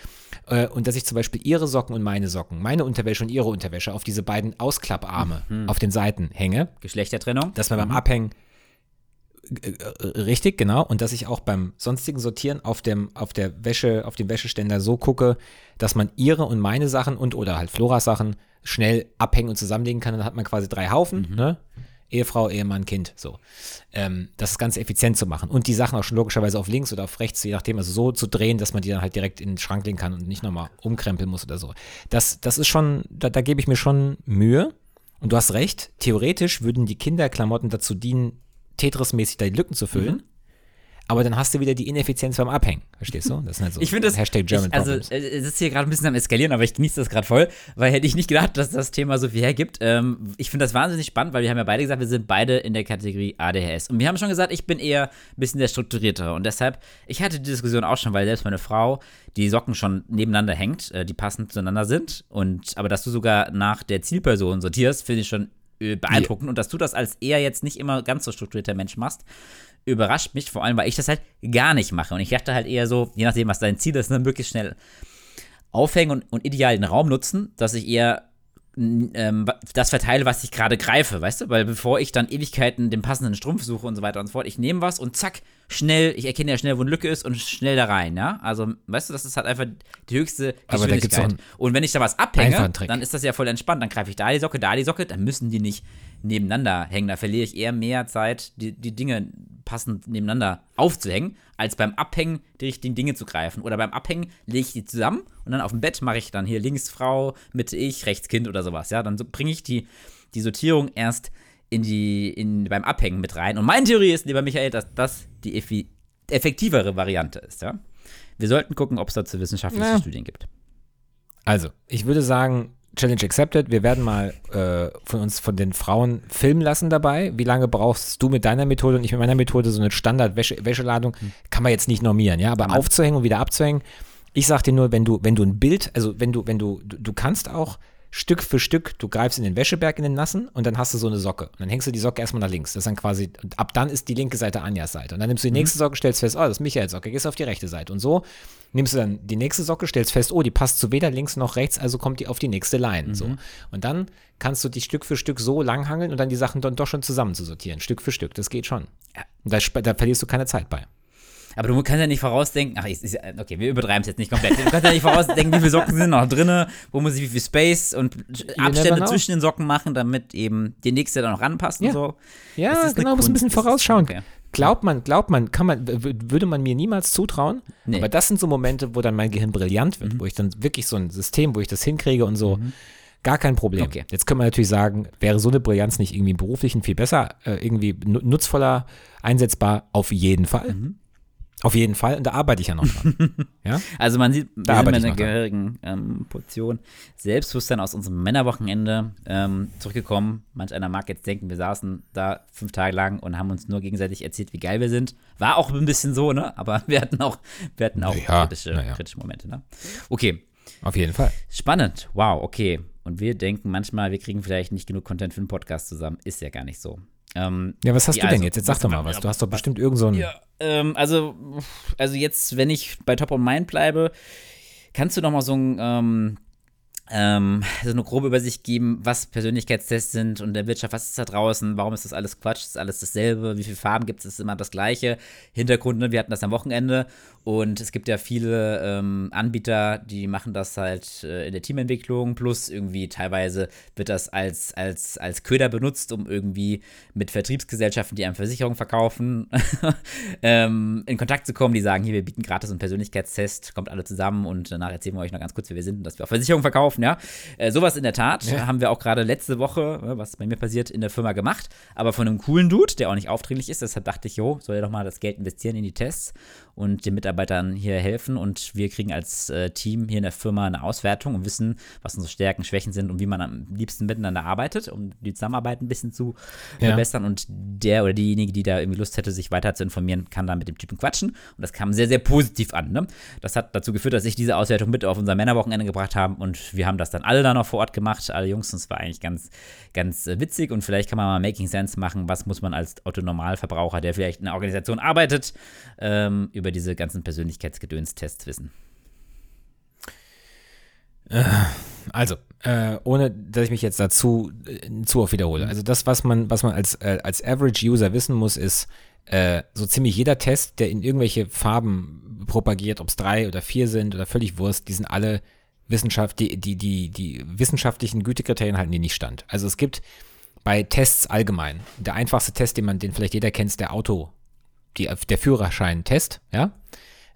Äh, und dass ich zum Beispiel ihre Socken und meine Socken, meine Unterwäsche und ihre Unterwäsche auf diese beiden Ausklapparme auf den Seiten hänge Geschlechtertrennung. dass man beim Abhängen äh, äh, richtig, genau, und dass ich auch beim sonstigen Sortieren auf dem, auf der Wäsche, auf dem Wäscheständer so gucke, dass man ihre und meine Sachen und oder halt Floras Sachen schnell abhängen und zusammenlegen kann. Dann hat man quasi drei Haufen, ne? Ehefrau, Ehemann, Kind, so. Ähm, das ist ganz effizient zu machen. Und die Sachen auch schon logischerweise auf links oder auf rechts, je nachdem, also so zu drehen, dass man die dann halt direkt in den Schrank legen kann und nicht nochmal umkrempeln muss oder so. Das, das ist schon, da, da gebe ich mir schon Mühe. Und du hast recht, theoretisch würden die Kinderklamotten dazu dienen, Tetris-mäßig da die Lücken zu füllen. Aber dann hast du wieder die Ineffizienz beim Abhängen. Verstehst du? Das sind halt so Ich finde das. Hashtag German ich, also, äh, es ist hier gerade ein bisschen am Eskalieren, aber ich genieße das gerade voll, weil hätte ich nicht gedacht, dass das Thema so viel hergibt. Ähm, ich finde das wahnsinnig spannend, weil wir haben ja beide gesagt, wir sind beide in der Kategorie ADHS. Und wir haben schon gesagt, ich bin eher ein bisschen der Strukturiertere. Und deshalb, ich hatte die Diskussion auch schon, weil selbst meine Frau die Socken schon nebeneinander hängt, äh, die passend zueinander sind. Und aber dass du sogar nach der Zielperson sortierst, finde ich schon äh, beeindruckend. Und dass du das als eher jetzt nicht immer ganz so strukturierter Mensch machst, überrascht mich, vor allem, weil ich das halt gar nicht mache. Und ich dachte halt eher so, je nachdem, was dein Ziel ist, ne, möglichst schnell aufhängen und, und ideal den Raum nutzen, dass ich eher ähm, das verteile, was ich gerade greife, weißt du? Weil bevor ich dann Ewigkeiten den passenden Strumpf suche und so weiter und so fort, ich nehme was und zack, schnell, ich erkenne ja schnell, wo eine Lücke ist und schnell da rein, ja? Also, weißt du, das ist halt einfach die höchste Geschwindigkeit. Und wenn ich da was abhänge, dann ist das ja voll entspannt. Dann greife ich da die Socke, da die Socke, dann müssen die nicht nebeneinander hängen. Da verliere ich eher mehr Zeit, die, die Dinge passend nebeneinander aufzuhängen, als beim Abhängen die richtigen Dinge zu greifen. Oder beim Abhängen lege ich die zusammen und dann auf dem Bett mache ich dann hier links Frau, Mitte ich, rechts Kind oder sowas. Ja, dann bringe ich die, die Sortierung erst in die, in, beim Abhängen mit rein. Und meine Theorie ist, lieber Michael, dass das die effi effektivere Variante ist. Ja? Wir sollten gucken, ob es dazu wissenschaftliche Ja. Studien gibt. Also, ich würde sagen, Challenge accepted. Wir werden mal äh, von uns, von den Frauen filmen lassen dabei. Wie lange brauchst du mit deiner Methode und ich mit meiner Methode so eine Standard-Wäscheladung? Kann man jetzt nicht normieren, ja, aber aufzuhängen und wieder abzuhängen. Ich sag dir nur, wenn du, wenn du ein Bild, also wenn du, wenn du, du, du kannst auch Stück für Stück, du greifst in den Wäscheberg in den nassen und dann hast du so eine Socke. Und dann hängst du die Socke erstmal nach links. Das ist dann quasi, und ab dann ist die linke Seite Anjas Seite. Und dann nimmst du die nächste Socke, stellst fest, oh, das ist Michaels Socke, gehst auf die rechte Seite. Und so nimmst du dann die nächste Socke, stellst fest, oh, die passt zu weder links noch rechts, also kommt die auf die nächste Line. So. Und dann kannst du dich Stück für Stück so langhangeln und dann die Sachen dann doch schon zusammen zu sortieren. Stück für Stück. Das geht schon. Und da, da verlierst du keine Zeit bei. Aber du kannst ja nicht vorausdenken, ach, ist, ist, okay, wir übertreiben es jetzt nicht komplett. Du kannst ja nicht vorausdenken, wie viele Socken sind noch drinne, wo muss ich wie viel Space und Abstände zwischen den Socken machen, damit eben die nächste dann noch ranpasst Ja. und so. Ja, genau, musst ein bisschen vorausschauen. okay. Glaubt man, glaubt man, kann man, würde man mir niemals zutrauen. Nee. Aber das sind so Momente, wo dann mein Gehirn brillant wird, mhm. wo ich dann wirklich so ein System, wo ich das hinkriege und so. Mhm. Gar kein Problem. Okay. Jetzt können wir natürlich sagen, wäre so eine Brillanz nicht irgendwie im beruflichen viel besser, äh, irgendwie nutzvoller einsetzbar? Auf jeden Fall. Mhm. Auf jeden Fall. Und da arbeite ich ja noch dran. ja? Also man sieht, da wir sind in einer gehörigen ähm, Portion Selbstbewusstsein aus unserem Männerwochenende ähm, zurückgekommen. Manch einer mag jetzt denken, wir saßen da fünf Tage lang und haben uns nur gegenseitig erzählt, wie geil wir sind. War auch ein bisschen so, ne? Aber wir hatten auch, wir hatten auch ja, kritische, ja. kritische Momente, ne? Okay. Auf jeden Fall. Spannend. Wow, okay. Und wir denken manchmal, wir kriegen vielleicht nicht genug Content für einen Podcast zusammen. Ist ja gar nicht so. Ähm, ja, was hast du also, denn jetzt? Jetzt sag doch mal was. Du hast doch bestimmt irgend so ein. Ja, ähm, also, also jetzt, wenn ich bei Top of Mind bleibe, kannst du noch mal so ein ähm, ähm, so eine grobe Übersicht geben, was Persönlichkeitstests sind und der Wirtschaft, was ist da draußen, warum ist das alles Quatsch, ist alles dasselbe, wie viele Farben gibt es, ist immer das gleiche. Hintergrund, ne, wir hatten das am Wochenende und es gibt ja viele ähm, Anbieter, die machen das halt äh, in der Teamentwicklung, plus irgendwie teilweise wird das als, als, als Köder benutzt, um irgendwie mit Vertriebsgesellschaften, die einem Versicherung verkaufen, ähm, in Kontakt zu kommen, die sagen, hier, wir bieten gratis einen Persönlichkeitstest, kommt alle zusammen und danach erzählen wir euch noch ganz kurz, wer wir sind und dass wir auch Versicherungen verkaufen, ja. Äh, sowas in der Tat ja. haben wir auch gerade letzte Woche, äh, was bei mir passiert, in der Firma gemacht, aber von einem coolen Dude, der auch nicht aufdringlich ist, deshalb dachte ich, jo, soll er doch mal das Geld investieren in die Tests und den Mitarbeitern hier helfen. Und wir kriegen als äh, Team hier in der Firma eine Auswertung und wissen, was unsere Stärken, Schwächen sind und wie man am liebsten miteinander arbeitet, um die Zusammenarbeit ein bisschen zu ja. verbessern. Und der oder diejenige, die da irgendwie Lust hätte, sich weiter zu informieren, kann dann mit dem Typen quatschen. Und das kam sehr, sehr positiv an. Ne? Das hat dazu geführt, dass ich diese Auswertung mit auf unser Männerwochenende gebracht habe und wir haben das dann alle da noch vor Ort gemacht, alle Jungs. Und es war eigentlich ganz, ganz äh, witzig und vielleicht kann man mal Making Sense machen, was muss man als Autonormalverbraucher, der vielleicht in einer Organisation arbeitet, ähm, über diese ganzen Persönlichkeitsgedönstests wissen? Äh, also, äh, ohne dass ich mich jetzt dazu äh, zu oft wiederhole. Also das, was man, was man als, äh, als Average User wissen muss, ist, äh, so ziemlich jeder Test, der in irgendwelche Farben propagiert, ob es drei oder vier sind oder völlig Wurst, die sind alle Wissenschaft, die, die, die, die wissenschaftlichen Gütekriterien halten die nicht stand. Also es gibt bei Tests allgemein, der einfachste Test, den man, den vielleicht jeder kennt, ist der Auto, die, der Führerschein-Test, ja,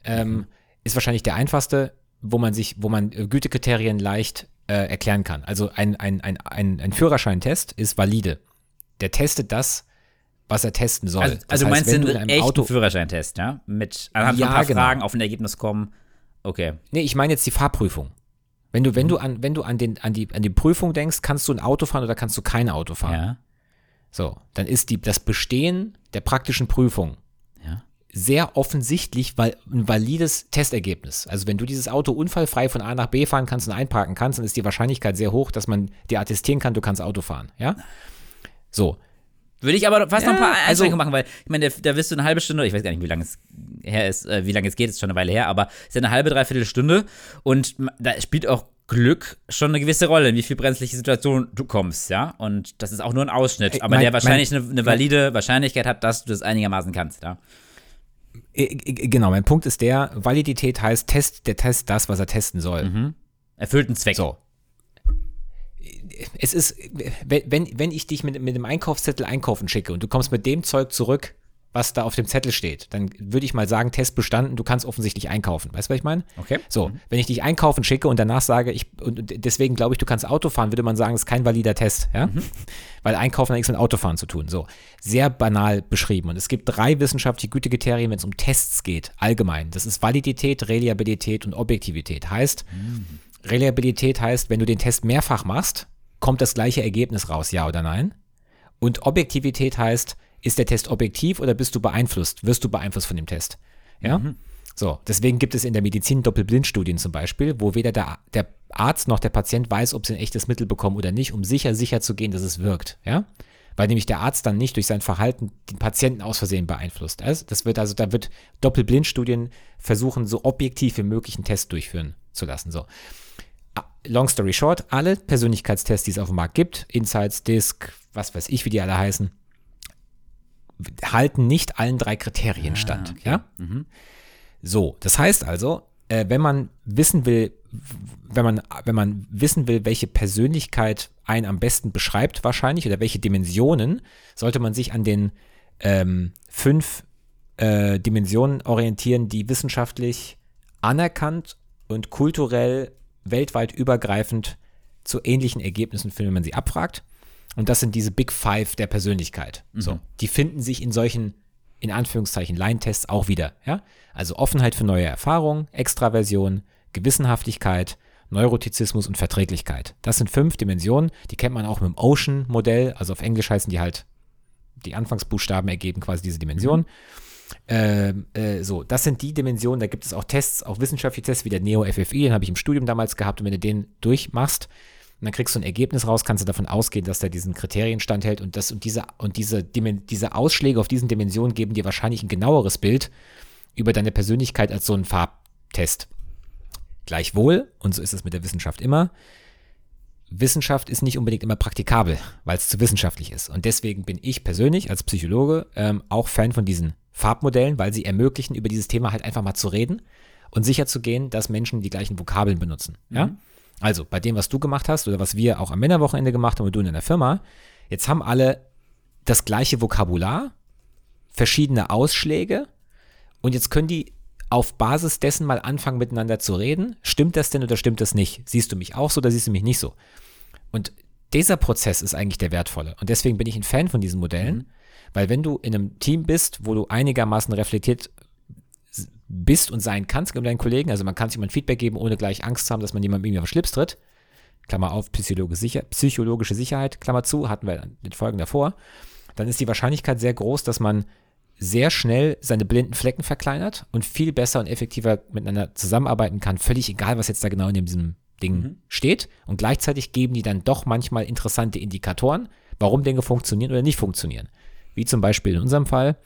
ähm, mhm. ist wahrscheinlich der einfachste, wo man sich, wo man äh, Gütekriterien leicht äh, erklären kann. Also ein, ein, ein, ein, ein Führerscheintest ist valide. Der testet das, was er testen soll. Also, also heißt, meinst du einen echten Auto Führerscheintest, ja? Mit anhand ja, von ein paar genau. Fragen auf ein Ergebnis kommen. Okay. Nee, ich meine jetzt die Fahrprüfung. Wenn du, wenn mhm. du an, wenn du an den, an die, an die Prüfung denkst, kannst du ein Auto fahren oder kannst du kein Auto fahren? Ja. So, dann ist die, das Bestehen der praktischen Prüfung sehr offensichtlich weil ein valides Testergebnis. Also wenn du dieses Auto unfallfrei von A nach B fahren kannst und einparken kannst, dann ist die Wahrscheinlichkeit sehr hoch, dass man dir attestieren kann, du kannst Auto fahren. Ja? So. Würde ich aber fast ja, noch ein paar Einschränkungen also, machen, weil ich meine, da, da wirst du eine halbe Stunde, ich weiß gar nicht, wie lange es her ist, äh, wie lange es geht, ist schon eine Weile her, aber es ist ja eine halbe, dreiviertel Stunde und da spielt auch Glück schon eine gewisse Rolle, in wie viel brenzliche Situation du kommst, ja. Und das ist auch nur ein Ausschnitt, aber mein, der wahrscheinlich mein, eine, eine, valide Wahrscheinlichkeit hat, dass du das einigermaßen kannst, ja. Äh, genau, mein Punkt ist der, Validität heißt, Test, der Test das, was er testen soll. Mhm. Erfüllt einen Zweck. So. Es ist, wenn, wenn ich dich mit, mit dem Einkaufszettel einkaufen schicke und du kommst mit dem Zeug zurück, was da auf dem Zettel steht, dann würde ich mal sagen, Test bestanden, du kannst offensichtlich einkaufen. Weißt du, was ich meine? Okay. So, mhm. wenn ich dich einkaufen schicke und danach sage, ich, und deswegen glaube ich, du kannst Auto fahren, würde man sagen, das ist kein valider Test, ja? Mhm. Weil Einkaufen hat nichts mit Autofahren zu tun. So, sehr banal beschrieben. Und es gibt drei wissenschaftliche Gütekriterien, wenn es um Tests geht, allgemein. Das ist Validität, Reliabilität und Objektivität. Heißt, mhm. Reliabilität heißt, wenn du den Test mehrfach machst, kommt das gleiche Ergebnis raus, ja oder nein? Und Objektivität heißt, ist der Test objektiv oder bist du beeinflusst? Wirst du beeinflusst von dem Test? Ja? Mhm. So, deswegen gibt es in der Medizin Doppelblindstudien zum Beispiel, wo weder der, der Arzt noch der Patient weiß, ob sie ein echtes Mittel bekommen oder nicht, um sicher, sicher zu gehen, dass es wirkt. Ja? Weil nämlich der Arzt dann nicht durch sein Verhalten den Patienten aus Versehen beeinflusst. Also das wird also, da wird Doppelblindstudien versuchen, so objektiv wie möglich einen Test durchführen zu lassen. So. Long story short, alle Persönlichkeitstests, die es auf dem Markt gibt, Insights, DISC, was weiß ich, wie die alle heißen, halten nicht allen drei Kriterien ah, stand. Okay. Ja? Mhm. So, das heißt also, äh, wenn man wissen will, wenn man, wenn man wissen will, welche Persönlichkeit einen am besten beschreibt, wahrscheinlich, oder welche Dimensionen, sollte man sich an den ähm, fünf äh, Dimensionen orientieren, die wissenschaftlich anerkannt und kulturell weltweit übergreifend zu ähnlichen Ergebnissen führen, wenn man sie abfragt. Und das sind diese Big Five der Persönlichkeit. Mhm. So, die finden sich in solchen, in Anführungszeichen, Line-Tests auch wieder. Ja? Also Offenheit für neue Erfahrungen, Extraversion, Gewissenhaftigkeit, Neurotizismus und Verträglichkeit. Das sind fünf Dimensionen, die kennt man auch mit dem Ocean-Modell. Also auf Englisch heißen die halt, die Anfangsbuchstaben ergeben quasi diese Dimensionen. Ähm, äh, so, das sind die Dimensionen, da gibt es auch Tests, auch wissenschaftliche Tests wie der Neo-FFI, den habe ich im Studium damals gehabt und wenn du den durchmachst, und dann kriegst du ein Ergebnis raus, kannst du davon ausgehen, dass der diesen Kriterien standhält und das und diese und diese, diese Ausschläge auf diesen Dimensionen geben dir wahrscheinlich ein genaueres Bild über deine Persönlichkeit als so ein Farbtest. Gleichwohl, und so ist es mit der Wissenschaft immer, Wissenschaft ist nicht unbedingt immer praktikabel, weil es zu wissenschaftlich ist. Und deswegen bin ich persönlich als Psychologe ähm, auch Fan von diesen Farbmodellen, weil sie ermöglichen, über dieses Thema halt einfach mal zu reden und sicherzugehen, dass Menschen die gleichen Vokabeln benutzen. Ja? Also bei dem, was du gemacht hast oder was wir auch am Männerwochenende gemacht haben und du in deiner Firma, jetzt haben alle das gleiche Vokabular, verschiedene Ausschläge und jetzt können die auf Basis dessen mal anfangen miteinander zu reden. Stimmt das denn oder stimmt das nicht? Siehst du mich auch so oder siehst du mich nicht so? Und dieser Prozess ist eigentlich der wertvolle. Und deswegen bin ich ein Fan von diesen Modellen, weil wenn du in einem Team bist, wo du einigermaßen reflektiert bist und sein kannst mit deinen Kollegen, also man kann sich jemand Feedback geben, ohne gleich Angst zu haben, dass man jemandem irgendwie auf den Schlips tritt, Klammer auf, psychologische, sicher, psychologische Sicherheit, Klammer zu, hatten wir in den Folgen davor, dann ist die Wahrscheinlichkeit sehr groß, dass man sehr schnell seine blinden Flecken verkleinert und viel besser und effektiver miteinander zusammenarbeiten kann, völlig egal, was jetzt da genau in diesem Ding steht. Und gleichzeitig geben die dann doch manchmal interessante Indikatoren, warum Dinge funktionieren oder nicht funktionieren. Wie zum Beispiel in unserem Fall,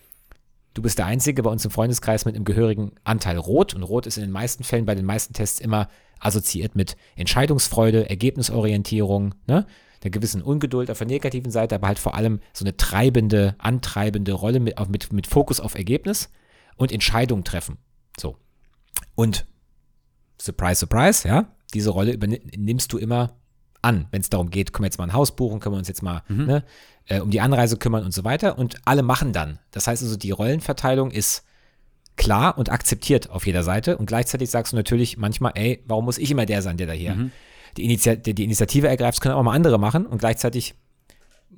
du bist der Einzige bei uns im Freundeskreis mit einem gehörigen Anteil Rot und Rot ist in den meisten Fällen bei den meisten Tests immer assoziiert mit Entscheidungsfreude, Ergebnisorientierung, ne? der gewissen Ungeduld auf der negativen Seite, aber halt vor allem so eine treibende, antreibende Rolle mit, mit, mit Fokus auf Ergebnis und Entscheidungen treffen. So. Und surprise, surprise, ja, diese Rolle übernimmst du immer an, wenn es darum geht, können wir jetzt mal ein Haus buchen, können wir uns jetzt mal ne, äh, um die Anreise kümmern und so weiter. Und alle machen dann. Das heißt also, die Rollenverteilung ist klar und akzeptiert auf jeder Seite. Und gleichzeitig sagst du natürlich manchmal, ey, warum muss ich immer der sein, der da hier die, Initi die, die Initiative ergreift? Das können auch mal andere machen. Und gleichzeitig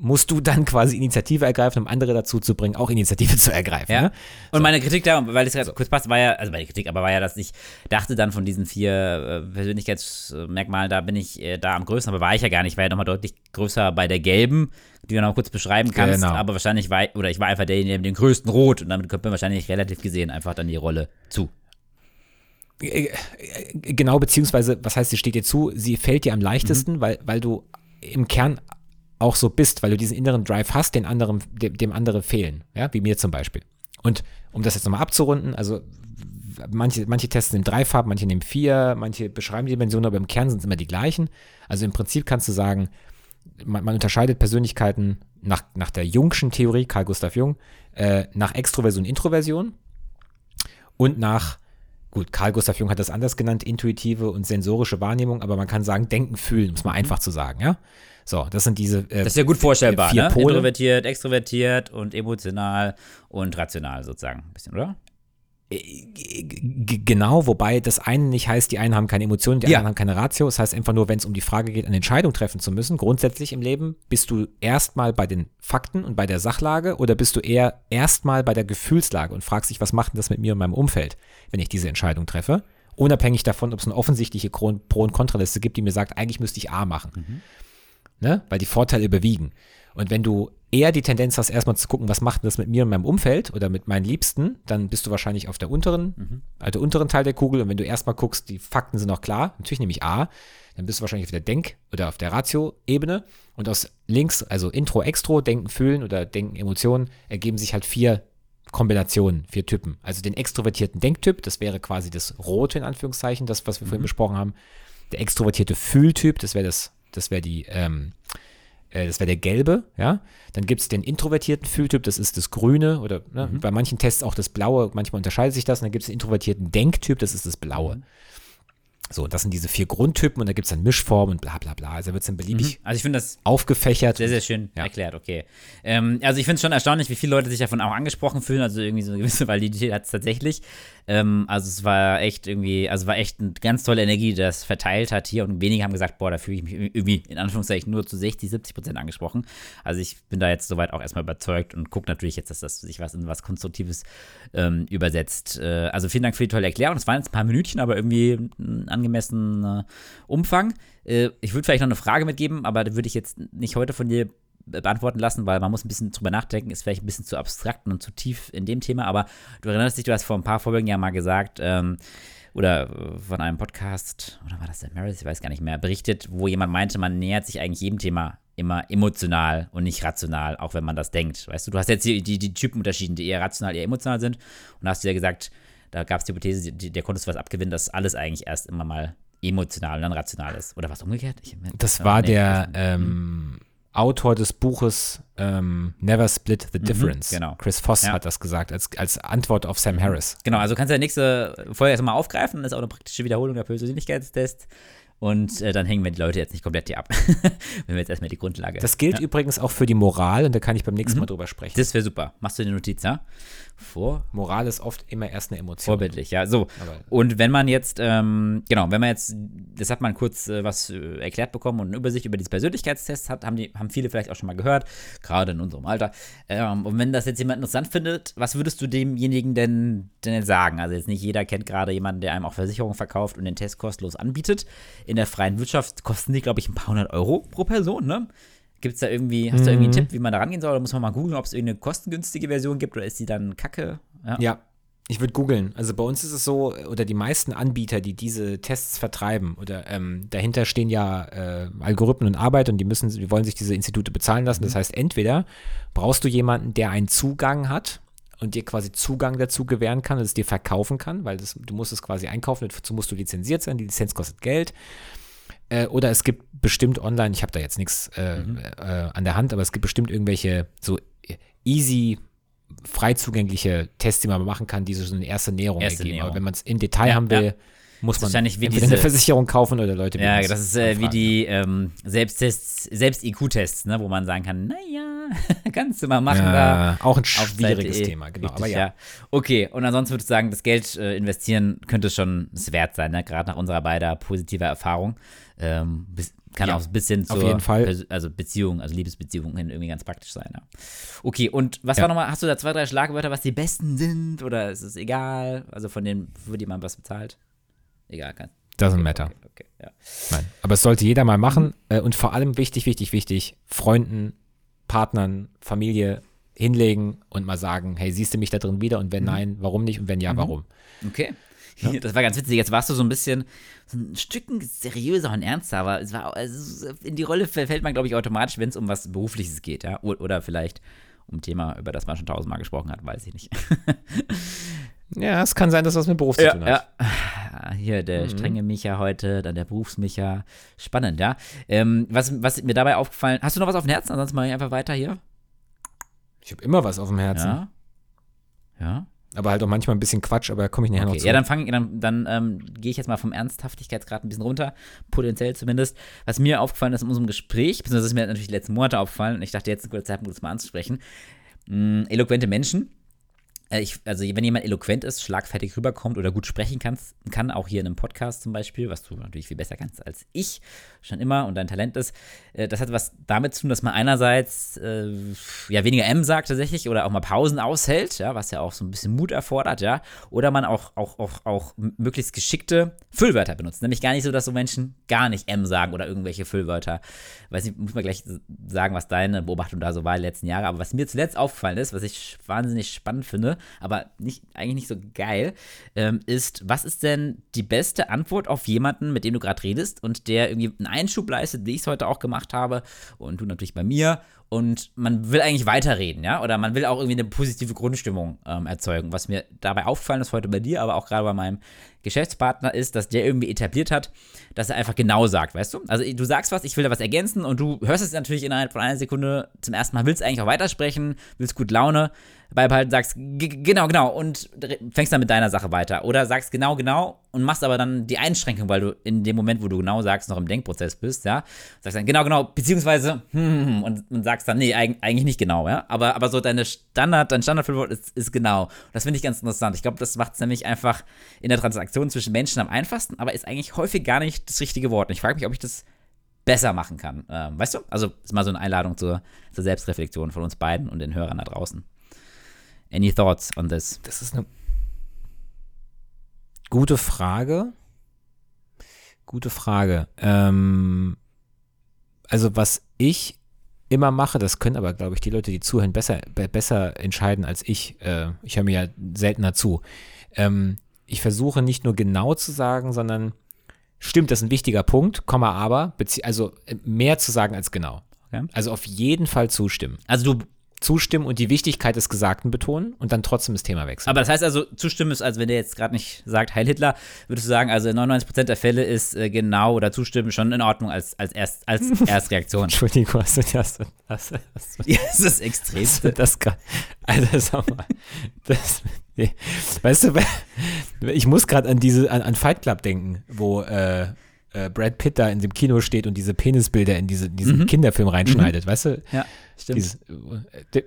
musst du dann quasi Initiative ergreifen, um andere dazu zu bringen, auch Initiative zu ergreifen. Ja. Ne? Und meine Kritik da, weil es gerade kurz passt, war ja, also meine Kritik, aber war ja, dass ich dachte dann von diesen vier äh, Persönlichkeitsmerkmalen, da bin ich äh, da am größten, aber war ich ja gar nicht, ich war ja nochmal deutlich größer bei der gelben, die du noch kurz beschreiben kannst, Genau. aber wahrscheinlich war, oder ich war einfach derjenige mit dem größten Rot und damit kommt mir wahrscheinlich relativ gesehen einfach dann die Rolle zu. Äh, Genau, beziehungsweise, was heißt, sie steht dir zu, sie fällt dir am leichtesten, weil, weil du im Kern auch so bist, weil du diesen inneren Drive hast, den anderen, dem, dem andere fehlen, ja, wie mir zum Beispiel. Und um das jetzt nochmal abzurunden, also manche, manche Tests nehmen drei Farben, manche nehmen vier, manche beschreiben die Dimensionen, aber im Kern sind es immer die gleichen. Also im Prinzip kannst du sagen, man, man unterscheidet Persönlichkeiten nach, nach der Jungschen Theorie, Carl Gustav Jung, äh, nach Extroversion, Introversion und nach, gut, Carl Gustav Jung hat das anders genannt, intuitive und sensorische Wahrnehmung, aber man kann sagen, denken, fühlen, um es mal einfach zu sagen, ja. So, das sind diese. Äh, Das ist ja gut vorstellbar, vier ne? Pole. Introvertiert, extrovertiert und emotional und rational sozusagen, ein bisschen, oder? G- Genau, wobei das eine nicht heißt, die einen haben keine Emotionen, die Ja. anderen haben keine Ratio. Das heißt einfach nur, wenn es um die Frage geht, eine Entscheidung treffen zu müssen, grundsätzlich im Leben, bist du erstmal bei den Fakten und bei der Sachlage oder bist du eher erstmal bei der Gefühlslage und fragst dich, was macht denn das mit mir und meinem Umfeld, wenn ich diese Entscheidung treffe? Unabhängig davon, ob es eine offensichtliche Pro- und Kontraliste gibt, die mir sagt, eigentlich müsste ich A machen. Ne? Weil die Vorteile überwiegen. Und wenn du eher die Tendenz hast, erstmal zu gucken, was macht das mit mir und meinem Umfeld oder mit meinen Liebsten, dann bist du wahrscheinlich auf der unteren, also unteren Teil der Kugel. Und wenn du erstmal guckst, die Fakten sind noch klar, natürlich nehme ich A, dann bist du wahrscheinlich auf der Denk- oder auf der Ratio-Ebene. Und aus links, also Intro, Extro, Denken, Fühlen oder Denken, Emotionen, ergeben sich halt vier Kombinationen, vier Typen. Also den extrovertierten Denktyp, das wäre quasi das Rote in Anführungszeichen, das, was wir vorhin besprochen haben. Der extrovertierte Fühltyp, das wäre das, das wäre die, ähm, äh, das wäre der gelbe, ja. Dann gibt es den introvertierten Fühltyp, das ist das grüne oder ne, bei manchen Tests auch das blaue, manchmal unterscheidet sich das. Und dann gibt es den introvertierten Denktyp, das ist das blaue. So, das sind diese vier Grundtypen und da gibt es dann Mischformen und bla bla bla. Also wird es dann beliebig Also ich finde das aufgefächert. sehr, sehr schön Ja. erklärt, okay. Ähm, also ich finde es schon erstaunlich, wie viele Leute sich davon auch angesprochen fühlen. Also irgendwie so eine gewisse Validität hat es tatsächlich. Ähm, also es war echt irgendwie, also war echt eine ganz tolle Energie, die das verteilt hat hier. Und wenige haben gesagt, boah, da fühle ich mich irgendwie in Anführungszeichen nur zu 60, 70 Prozent angesprochen. Also ich bin da jetzt soweit auch erstmal überzeugt und gucke natürlich jetzt, dass das sich was in was Konstruktives ähm, übersetzt. Äh, also vielen Dank für die tolle Erklärung. Es waren jetzt ein paar Minütchen, aber irgendwie ein angemessener Umfang. Äh, ich würde vielleicht noch eine Frage mitgeben, aber da würde ich jetzt nicht heute von dir beantworten lassen, weil man muss ein bisschen drüber nachdenken, ist vielleicht ein bisschen zu abstrakt und zu tief in dem Thema, aber du erinnerst dich, du hast vor ein paar Folgen ja mal gesagt, ähm, oder äh, von einem Podcast, oder war das der Meredith, ich weiß gar nicht mehr, berichtet, wo jemand meinte, man nähert sich eigentlich jedem Thema immer emotional und nicht rational, auch wenn man das denkt. Weißt du, du hast jetzt die, die, die Typen unterschieden, die eher rational, eher emotional sind und da hast du ja gesagt, da gab es die Hypothese, die, der konntest du was abgewinnen, dass alles eigentlich erst immer mal emotional und dann rational ist. Oder was umgekehrt? Ich, Das war nee, der ich- ähm, Autor des Buches ähm, Never Split the Difference. genau. Chris Voss Ja. hat das gesagt, als, als Antwort auf Sam Harris. Genau, also kannst du ja nächste Folge erstmal aufgreifen. Das ist auch eine praktische Wiederholung der Persönlichkeitstest. Und äh, dann hängen wir die Leute jetzt nicht komplett hier ab. Wenn wir jetzt erstmal die Grundlage. Das gilt übrigens auch für die Moral und da kann ich beim nächsten Mal drüber sprechen. das wäre super. Machst du die Notiz, ja? Vor, Moral ist oft immer erst eine Emotion. vorbildlich, ja. So. Aber- Und wenn man jetzt, ähm, genau, wenn man jetzt, das hat man kurz äh, was äh, erklärt bekommen und eine Übersicht über diese Persönlichkeitstests hat, haben, die, haben viele vielleicht auch schon mal gehört, gerade in unserem Alter. Ähm, und wenn das jetzt jemand interessant findet, was würdest du demjenigen denn, denn sagen? Also jetzt nicht jeder kennt gerade jemanden, der einem auch Versicherungen verkauft und den Test kostenlos anbietet. In der freien Wirtschaft kosten die, glaube ich, ein paar hundert Euro pro Person, ne? Gibt es da irgendwie, hast du irgendwie einen Tipp, wie man da rangehen soll? Oder muss man mal googeln, ob es irgendeine kostengünstige Version gibt oder ist die dann kacke? Ja. Ja, ich würde googeln. Also bei uns ist es so, oder die meisten Anbieter, die diese Tests vertreiben, oder ähm, dahinter stehen ja äh, Algorithmen und Arbeit und die müssen, die wollen sich diese Institute bezahlen lassen. Das heißt, entweder brauchst du jemanden, der einen Zugang hat und dir quasi Zugang dazu gewähren kann und es dir verkaufen kann, weil das, du musst es quasi einkaufen, dazu musst du lizenziert sein, die Lizenz kostet Geld. Äh, oder es gibt bestimmt online, ich habe da jetzt nichts äh, äh, an der Hand, aber es gibt bestimmt irgendwelche so easy frei zugängliche Tests, die man machen kann, die so eine erste Näherung Erste ergeben. Näherung. Aber wenn man es im Detail Ja, haben will, ja. Muss man wahrscheinlich wie entweder eine diese- Versicherung kaufen oder Leute Ja, das ist äh, wie die ähm, Selbsttests, Selbst-IQ-Tests, ne, wo man sagen kann, naja, kannst du mal machen da. ja, auch ein auf schwieriges Seite. Thema, genau. Richtig, aber ja. Okay, und ansonsten würde ich sagen, das Geld äh, investieren könnte schon es wert sein, ne? gerade nach unserer beider positiver Erfahrung. Ähm, bis, kann Ja, auch ein bisschen auf zur jeden Fall. Also Beziehung, also Liebesbeziehungen hin irgendwie ganz praktisch sein. Ja. Okay, und was Ja. war nochmal, hast du da zwei, drei Schlagwörter, was die besten sind oder ist es egal? Also von denen wird jemand was bezahlt? Egal, kann. Doesn't okay, matter. Okay, okay, ja. Nein. Aber es sollte jeder mal Mhm. machen äh, und vor allem wichtig, wichtig, wichtig, Freunden, Partnern, Familie hinlegen und mal sagen, hey, siehst du mich da drin wieder? Mhm. Und wenn nein, warum nicht? Und wenn ja, warum? Okay. Das war ganz witzig. Jetzt warst du so ein bisschen so ein Stücken seriöser und ernster, aber es war also in die Rolle fällt man, glaube ich, automatisch, wenn es um was Berufliches geht, ja. Oder vielleicht um ein Thema, über das man schon tausendmal gesprochen hat, weiß ich nicht. Ja, es kann sein, dass das mit Beruf zu tun hat. ja. Hier der strenge Micha heute, dann der Berufsmicha. Spannend, ja. Ähm, was, was mir dabei aufgefallen, hast du noch was auf dem Herzen? Ansonsten mache ich einfach weiter hier. Ich habe immer was auf dem Herzen. Ja. Ja. Aber halt auch manchmal ein bisschen Quatsch, aber da komme ich nachher Okay, noch zu. ja, dann fange dann, dann ähm, gehe ich jetzt mal vom Ernsthaftigkeitsgrad ein bisschen runter, potenziell zumindest. Was mir aufgefallen ist in unserem Gespräch, beziehungsweise ist mir natürlich die letzten Monate aufgefallen, und ich dachte jetzt ein guter Zeitpunkt, das mal anzusprechen. Mh, eloquente Menschen. Äh, Ich, also wenn jemand eloquent ist, schlagfertig rüberkommt oder gut sprechen kann, kann, auch hier in einem Podcast zum Beispiel, was du natürlich viel besser kannst als ich, schon immer und dein Talent ist, äh, das hat was damit zu tun, dass man einerseits äh, ja weniger M sagt tatsächlich oder auch mal Pausen aushält, ja, was ja auch so ein bisschen Mut erfordert, ja, oder man auch, auch, auch, auch möglichst geschickte Füllwörter benutzt. Nämlich gar nicht so, dass so Menschen gar nicht M sagen oder irgendwelche Füllwörter. Weiß nicht, muss man gleich sagen, was deine Beobachtung da so war die letzten Jahre. Aber was mir zuletzt aufgefallen ist, was ich wahnsinnig spannend finde, aber nicht, eigentlich nicht so geil, ähm, ist, was ist denn die beste Antwort auf jemanden, mit dem du gerade redest und der irgendwie einen Einschub leistet, wie ich es heute auch gemacht habe und du natürlich bei mir und man will eigentlich weiterreden, ja, oder man will auch irgendwie eine positive Grundstimmung ähm, erzeugen. Was mir dabei aufgefallen ist heute bei dir, aber auch gerade bei meinem Geschäftspartner ist, dass der irgendwie etabliert hat, dass er einfach genau sagt, weißt du? Also du sagst was, ich will da was ergänzen und du hörst es natürlich innerhalb von einer Sekunde zum ersten Mal, willst eigentlich auch weitersprechen, willst gut Laune beibehalten, sagst "G- genau, genau und fängst dann mit deiner Sache weiter oder sagst genau, genau und machst aber dann die Einschränkung, weil du in dem Moment, wo du genau sagst, noch im Denkprozess bist, ja, sagst dann genau, genau, beziehungsweise hm, hm, hm und, und sagst dann, nee, eigentlich nicht genau, ja, aber, aber so deine Standard, dein Standardfüllwort ist, ist genau. Das finde ich ganz interessant. Ich glaube, das macht es nämlich einfach in der Transaktion zwischen Menschen am einfachsten, aber ist eigentlich häufig gar nicht das richtige Wort. Und ich frage mich, ob ich das besser machen kann. Ähm, weißt du? Also, ist mal so eine Einladung zur, zur Selbstreflexion von uns beiden und den Hörern da draußen. Any thoughts on this? Das ist eine Gute Frage. Gute Frage. Ähm, also was ich immer mache, das können aber, glaube ich, die Leute, die zuhören, besser, besser entscheiden als ich. Äh, ich höre mir ja seltener zu. Ähm, ich versuche nicht nur genau zu sagen, sondern stimmt, das ist ein wichtiger Punkt, Komma aber, also äh, mehr zu sagen als genau. Okay. Also auf jeden Fall zustimmen. Also du zustimmen und die Wichtigkeit des Gesagten betonen und dann trotzdem das Thema wechseln. Aber das heißt also, zustimmen ist, als wenn der jetzt gerade nicht sagt Heil Hitler, würdest du sagen, also in 99% der Fälle ist äh, genau oder zustimmen schon in Ordnung als, als, Erst, als Erstreaktion. Entschuldigung, hast du das? Hast, hast, ja, das ist das Extremste. Das, das, Alter, sag mal. Das, nee. Weißt du, ich muss gerade an diese, an, an Fight Club denken, wo äh, äh, Brad Pitt da in dem Kino steht und diese Penisbilder in diese, diesen mhm. Kinderfilm reinschneidet, mhm. weißt du? Ja, stimmt. Dieses, äh,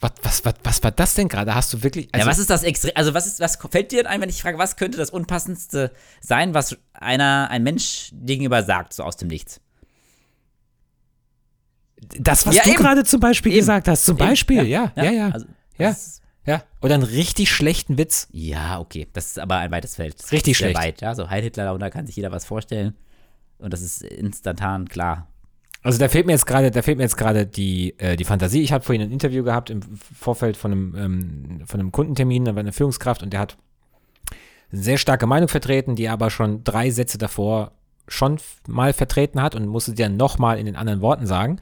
was, was, was, was war das denn gerade? Hast du wirklich. Also ja, was ist das extrem? Also, was, ist, was fällt dir denn ein, wenn ich frage, was könnte das Unpassendste sein, was einer, ein Mensch gegenüber sagt, so aus dem Nichts? Das, was ja, du gerade zum Beispiel eben. gesagt hast, zum eben. Beispiel, ja, ja, ja. ja. Also, ja. Ja, oder einen richtig schlechten Witz. Ja, okay. Das ist aber ein weites Feld. Richtig schlecht. weit, ja. So Heil Hitler, da kann sich jeder was vorstellen. Und das ist instantan klar. Also da fehlt mir jetzt gerade, da fehlt mir jetzt gerade die, äh, die Fantasie. Ich habe vorhin ein Interview gehabt im Vorfeld von einem, ähm, von einem Kundentermin, da war eine Führungskraft und der hat eine sehr starke Meinung vertreten, die aber schon drei Sätze davor schon mal vertreten hat und musste sie dann nochmal in den anderen Worten sagen.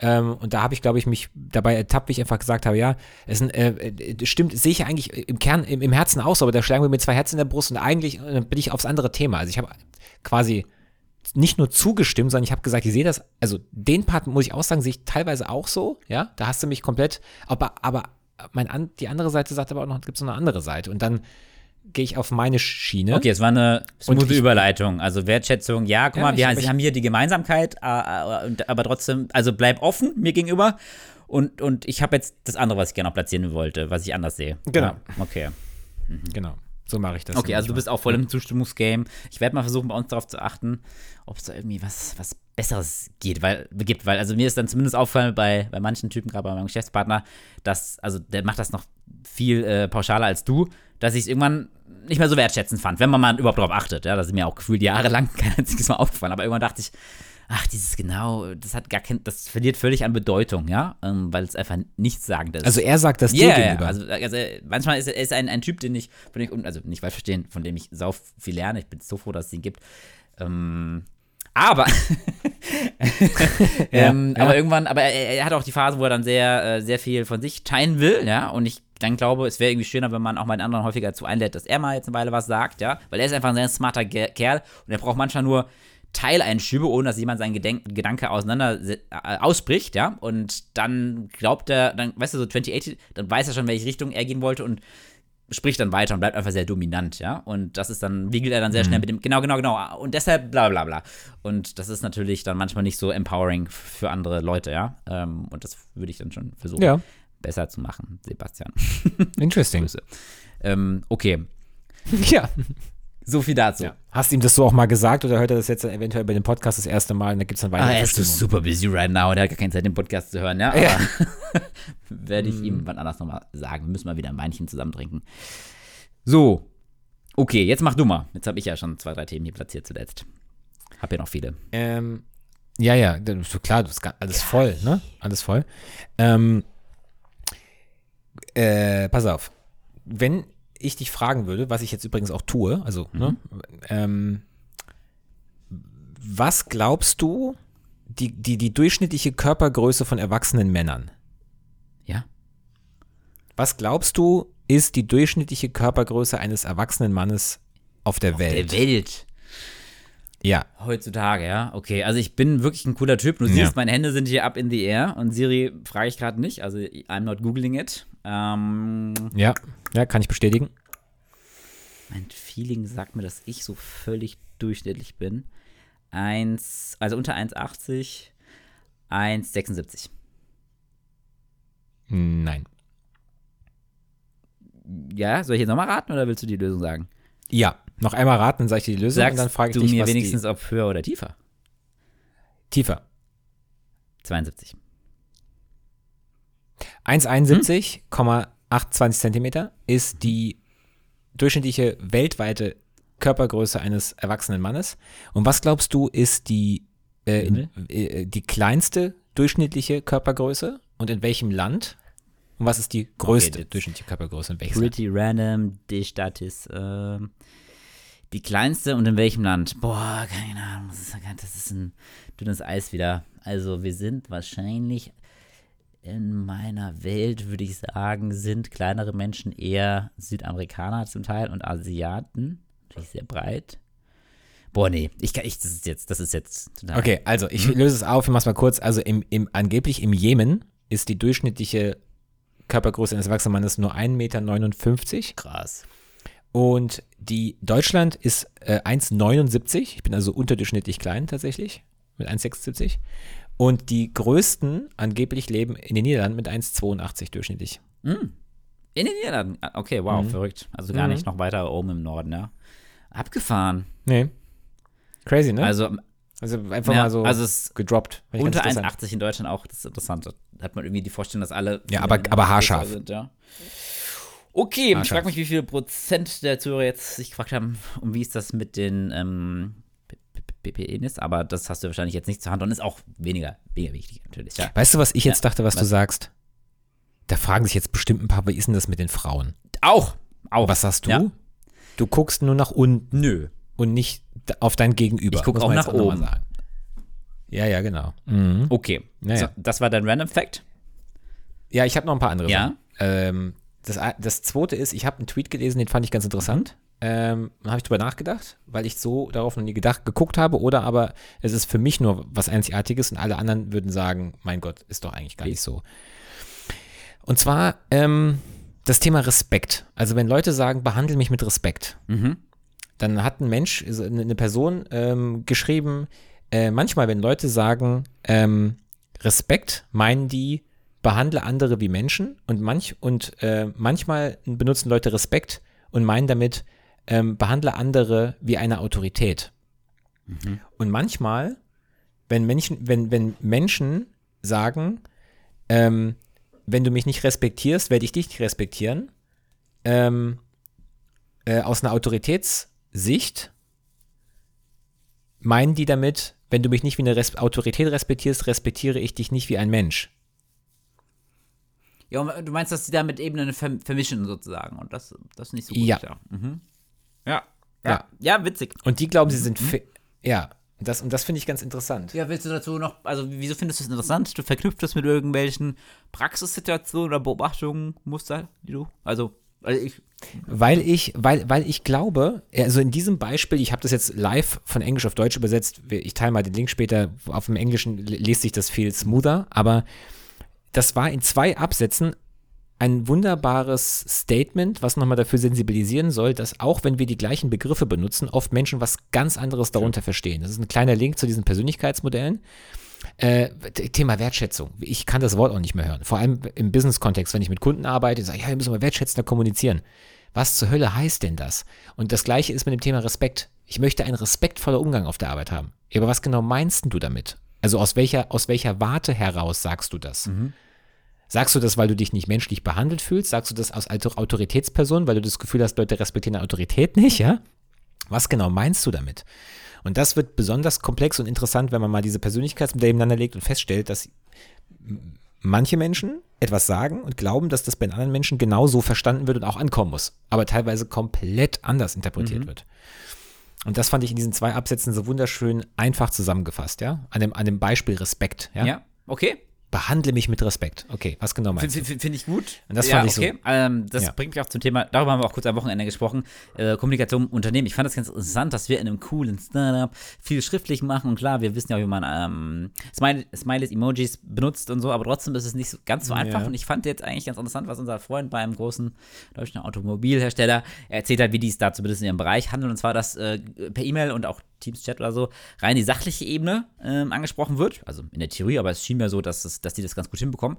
Ähm, und da habe ich, glaube ich, mich dabei ertappt, wie ich einfach gesagt habe, ja, es äh, äh stimmt, sehe ich eigentlich im Kern, im, im, Herzen aus, aber da schlagen wir mit zwei Herzen in der Brust und eigentlich äh, bin ich aufs andere Thema. Also ich habe quasi nicht nur zugestimmt, sondern ich habe gesagt, ich sehe das, also den Part muss ich auch sagen, sehe ich teilweise auch so, ja, da hast du mich komplett, aber, aber mein, die andere Seite sagt aber auch noch, gibt es noch eine andere Seite und dann gehe ich auf meine Schiene. Okay, es war eine smooth Überleitung. Also Wertschätzung, ja, guck ja, mal, wir ich, haben hier die Gemeinsamkeit, äh, äh, aber trotzdem, also bleib offen mir gegenüber. Und, und ich habe jetzt das andere, was ich gerne noch platzieren wollte, was ich anders sehe. Genau. Ja, okay. Mhm. Genau. So mache ich das. Okay, also du bist auch voll im Zustimmungsgame. Ich werde mal versuchen, bei uns darauf zu achten, ob es da irgendwie was, was Besseres geht, weil, gibt. Weil, also mir ist dann zumindest aufgefallen bei, bei manchen Typen, gerade bei meinem Geschäftspartner, dass, also der macht das noch viel äh, pauschaler als du, dass ich es irgendwann nicht mehr so wertschätzend fand, wenn man mal überhaupt darauf achtet. Ja, das ist mir auch gefühlt jahrelang kein einziges Mal aufgefallen. Aber irgendwann dachte ich, ach, dieses genau, das hat gar kein, das verliert völlig an Bedeutung, ja, ähm, weil es einfach nichts sagt ist. Also er sagt das yeah, dir gegenüber. Also, also manchmal ist er ist ein, ein Typ, den ich, von dem ich, also nicht falsch verstehen, von dem ich sau viel lerne. Ich bin so froh, dass es ihn gibt. Ähm, aber, ähm, ja, aber irgendwann, aber er, er, hat auch die Phase, wo er dann sehr, äh, sehr viel von sich teilen will, ja, und ich dann glaube, es wäre irgendwie schöner, wenn man auch mal den anderen häufiger dazu einlädt, dass er mal jetzt eine Weile was sagt, ja, weil er ist einfach ein sehr smarter Kerl und er braucht manchmal nur Teileinschübe, ohne dass jemand seinen Gedenk Gedanke auseinander äh, ausbricht, ja, und dann glaubt er, dann, weißt du, so 2080, dann weiß er schon, welche Richtung er gehen wollte und spricht dann weiter und bleibt einfach sehr dominant, ja. Und das ist dann, wiegelt er dann sehr mhm. schnell mit dem, genau, genau, genau. Und deshalb bla bla bla. Und das ist natürlich dann manchmal nicht so empowering für andere Leute, ja. Ähm, und das würde ich dann schon versuchen. Ja besser zu machen, Sebastian. Interesting. ähm, okay. Ja. So viel dazu. Ja. Hast du ihm das so auch mal gesagt oder hört er das jetzt eventuell bei dem Podcast das erste Mal und da gibt es dann weiter? Ah, er ist super busy right now, der hat gar keine Zeit, den Podcast zu hören, ja. ja. Werde ich ihm wann anders nochmal sagen. Wir müssen mal wieder ein Weinchen zusammen trinken. So. Okay, jetzt mach du mal. Jetzt habe ich ja schon zwei, drei Themen hier platziert zuletzt. Hab ja noch viele. Ähm, ja, ja, klar, das ist alles voll, ne? Alles voll. Ähm, äh, pass auf. Wenn ich dich fragen würde, was ich jetzt übrigens auch tue, also, mhm. ne, ähm, was glaubst du, die, die, die durchschnittliche Körpergröße von erwachsenen Männern? Ja. Was glaubst du, ist die durchschnittliche Körpergröße eines erwachsenen Mannes auf der auf Welt? Der Welt. Ja. Heutzutage, ja. Okay, also ich bin wirklich ein cooler Typ. Du siehst, ja. meine Hände sind hier up in the air und Siri frage ich gerade nicht. Also I'm not googling it. Ähm, ja, ja, kann ich bestätigen. Mein Feeling sagt mir, dass ich so völlig durchschnittlich bin. 1, also unter 1,80, 1,76. Nein. Ja, soll ich jetzt nochmal raten oder willst du die Lösung sagen? Ja, noch einmal raten, dann sage ich dir die Lösung Sagst und dann frage ich du dich, mir wenigstens, ob höher oder tiefer? die tiefer. 72. 1,71,28 Zentimeter ist die durchschnittliche weltweite Körpergröße eines erwachsenen Mannes. Und was glaubst du, ist die, äh, in, äh, die kleinste durchschnittliche Körpergröße und in welchem Land? Und was ist die größte jetzt- durchschnittliche Körpergröße und welches Land? Pretty random, die Stadt ist ähm, die kleinste und in welchem Land? Boah, keine Ahnung. Das ist, das ist ein dünnes Eis wieder. Also wir sind wahrscheinlich in meiner Welt, würde ich sagen, sind kleinere Menschen eher Südamerikaner zum Teil und Asiaten. Natürlich sehr breit. Boah, nee, ich kann, ich, das ist jetzt, das ist jetzt total. Okay, also ich Mhm. löse es auf, ich mach's mal kurz. Also im, im, angeblich im Jemen ist die durchschnittliche Körpergröße eines erwachsenen Mannes nur 1,59 Meter. Krass. Und die Deutschland ist äh, 1,79. Ich bin also unterdurchschnittlich klein tatsächlich, mit 1,76. Und die größten angeblich leben in den Niederlanden mit 1,82 durchschnittlich. In den Niederlanden. Ah, Okay, wow, Mhm. verrückt. Also gar nicht noch weiter oben im Norden, ja. Abgefahren. Nee. Crazy, ne? Also Also einfach Ja, mal so also es gedroppt. Ich unter ganz interessant. 1,80 in Deutschland auch, das ist interessant. Da hat man irgendwie die Vorstellung, dass alle. Ja, aber- aber haarscharf. Sind, ja. Okay, ich Haarscharf. frage mich, wie viele Prozent der Zuhörer jetzt sich gefragt haben, und wie ist das mit den ähm, BPE-Nis, aber das hast du wahrscheinlich jetzt nicht zur Hand und ist auch weniger, weniger wichtig natürlich. Ja. Weißt du, was ich jetzt dachte, was, du was? sagst? Da fragen sich jetzt bestimmt ein paar, wie ist denn das mit den Frauen? Auch, auch. Was sagst du? Ja. Du guckst nur nach unten Nö. und nicht auf dein Gegenüber. Ich guck muss auch nach mal oben. sagen. Ja, ja, genau. Mhm. Okay, Naja. so, das war dein Random Fact. Ja, ich habe noch ein paar andere Ja? Ähm, das, das zweite ist, ich habe einen Tweet gelesen, den fand ich ganz interessant. Ähm, habe ich drüber nachgedacht, weil ich so darauf noch nie gedacht, geguckt habe, oder aber es ist für mich nur was Einzigartiges und alle anderen würden sagen, mein Gott, ist doch eigentlich gar nicht so. Und zwar ähm, das Thema Respekt. Also wenn Leute sagen, behandle mich mit Respekt, Mhm. dann hat ein Mensch, also eine eine Person ähm, geschrieben, äh, manchmal, wenn Leute sagen, ähm, Respekt, meinen die, behandle andere wie Menschen und manch und äh, manchmal benutzen Leute Respekt und meinen damit, ähm, behandle andere wie eine Autorität. Und manchmal, wenn Menschen, wenn, wenn Menschen sagen, ähm, wenn du mich nicht respektierst, werde ich dich nicht respektieren, ähm, äh, aus einer Autoritätssicht meinen die damit, wenn du mich nicht wie eine Res Autorität respektierst, respektiere ich dich nicht wie ein Mensch. Ja, und du meinst, dass die da mit Ebenen verm- vermischen sozusagen und das, das ist nicht so gut. Ja. Ja. Mhm. Ja. Ja. ja. Witzig. Und die glauben, sie sind fi- ja, das, und das finde ich ganz interessant. Ja, willst du dazu noch, also wieso findest du es interessant? Du verknüpft das mit irgendwelchen Praxissituationen oder Beobachtungen, Muster, die du, also, also ich, Weil ich, weil, weil ich glaube, also in diesem Beispiel, ich habe das jetzt live von Englisch auf Deutsch übersetzt, ich teile mal den Link später, auf dem Englischen liest sich das viel smoother, aber das war in zwei Absätzen ein wunderbares Statement, was nochmal dafür sensibilisieren soll, dass auch wenn wir die gleichen Begriffe benutzen, oft Menschen was ganz anderes darunter verstehen. Das ist ein kleiner Link zu diesen Persönlichkeitsmodellen. Äh, Thema Wertschätzung. Ich kann das Wort auch nicht mehr hören. Vor allem im Business-Kontext, wenn ich mit Kunden arbeite, sage ich, ja, wir müssen mal wertschätzender kommunizieren. Was zur Hölle heißt denn das? Und das gleiche ist mit dem Thema Respekt. Ich möchte einen respektvoller Umgang auf der Arbeit haben. Aber was genau meinst du damit? Also aus welcher, aus welcher Warte heraus sagst du das? Sagst du das, weil du dich nicht menschlich behandelt fühlst? Sagst du das aus Autor- Autoritätsperson, weil du das Gefühl hast, Leute respektieren Autorität nicht, ja? Was genau meinst du damit? Und das wird besonders komplex und interessant, wenn man mal diese Persönlichkeitsmodelle nebeneinander legt und feststellt, dass manche Menschen etwas sagen und glauben, dass das bei den anderen Menschen genauso verstanden wird und auch ankommen muss, aber teilweise komplett anders interpretiert wird. Und das fand ich in diesen zwei Absätzen so wunderschön einfach zusammengefasst, ja? An dem, an dem Beispiel Respekt, ja? ja, okay. Behandle mich mit Respekt. Okay, was genau meinst du? Finde ich gut. Und das ja, fand ich okay. so. Ähm, das Ja. bringt mich auch zum Thema, darüber haben wir auch kurz am Wochenende gesprochen, äh, Kommunikation im Unternehmen. Ich fand das ganz interessant, dass wir in einem coolen Startup viel schriftlich machen und klar, wir wissen ja, wie man ähm, Smiley, Smileys, Emojis benutzt und so, aber trotzdem ist es nicht so, ganz so einfach Ja. und ich fand jetzt eigentlich ganz interessant, was unser Freund beim großen deutschen Automobilhersteller erzählt hat, wie die es da zumindest in ihrem Bereich handeln und zwar, dass äh, per E-Mail und auch Teams-Chat oder so rein die sachliche Ebene ähm, angesprochen wird, also in der Theorie, aber es schien mir so, dass, es, dass die das ganz gut hinbekommen.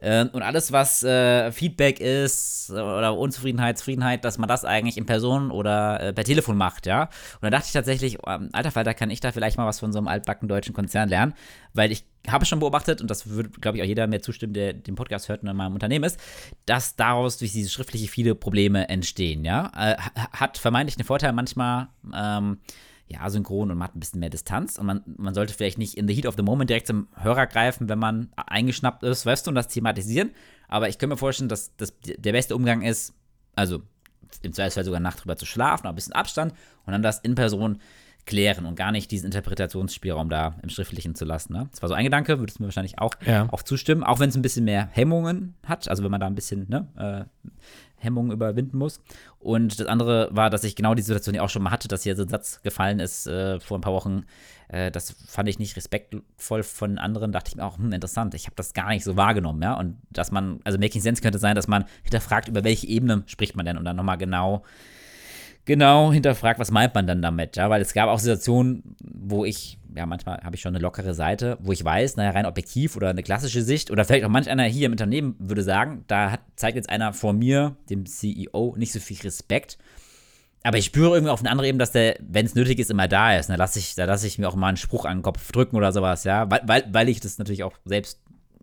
Ähm, und alles, was äh, Feedback ist oder Unzufriedenheit, Zufriedenheit, dass man das eigentlich in Person oder äh, per Telefon macht, ja. Und da dachte ich tatsächlich, ähm, alter Falter, kann ich da vielleicht mal was von so einem altbacken deutschen Konzern lernen, weil ich habe schon beobachtet, und das würde, glaube ich, auch jeder mir zustimmen, der den Podcast hört und in meinem Unternehmen ist, dass daraus durch diese schriftliche viele Probleme entstehen, ja. Äh, ha- hat vermeintlich einen Vorteil manchmal, ähm, ja, asynchron und man hat ein bisschen mehr Distanz und man, man sollte vielleicht nicht in the heat of the moment direkt zum Hörer greifen, wenn man eingeschnappt ist, weißt du, und das thematisieren. Aber ich kann mir vorstellen, dass das der beste Umgang ist, also im Zweifelsfall sogar Nacht drüber zu schlafen, ein bisschen Abstand und dann das in Person klären und gar nicht diesen Interpretationsspielraum da im Schriftlichen zu lassen. Ne? Das war so ein Gedanke, würdest du mir wahrscheinlich auch, Ja. auch zustimmen, auch wenn es ein bisschen mehr Hemmungen hat, also wenn man da ein bisschen ne, äh, Hemmungen überwinden muss. Und das andere war, dass ich genau die Situation ja auch schon mal hatte, dass hier so ein Satz gefallen ist äh, vor ein paar Wochen. Äh, das fand ich nicht respektvoll von anderen. Dachte ich mir auch, hm, interessant, ich habe das gar nicht so wahrgenommen, ja. Und dass man, also Making Sense könnte sein, dass man hinterfragt, über welche Ebene spricht man denn und dann nochmal genau genau hinterfragt, was meint man dann damit, ja, weil es gab auch Situationen, wo ich, ja, manchmal habe ich schon eine lockere Seite, wo ich weiß, naja, rein objektiv oder eine klassische Sicht oder vielleicht auch manch einer hier im Unternehmen würde sagen, da hat, zeigt jetzt einer vor mir, dem CEO, nicht so viel Respekt. Aber ich spüre irgendwie auf eine andere Ebene, dass der, wenn es nötig ist, immer da ist. Da lasse ich, da lasse ich mir auch mal einen Spruch an den Kopf drücken oder sowas, ja. Weil, weil, weil ich das natürlich auch selbst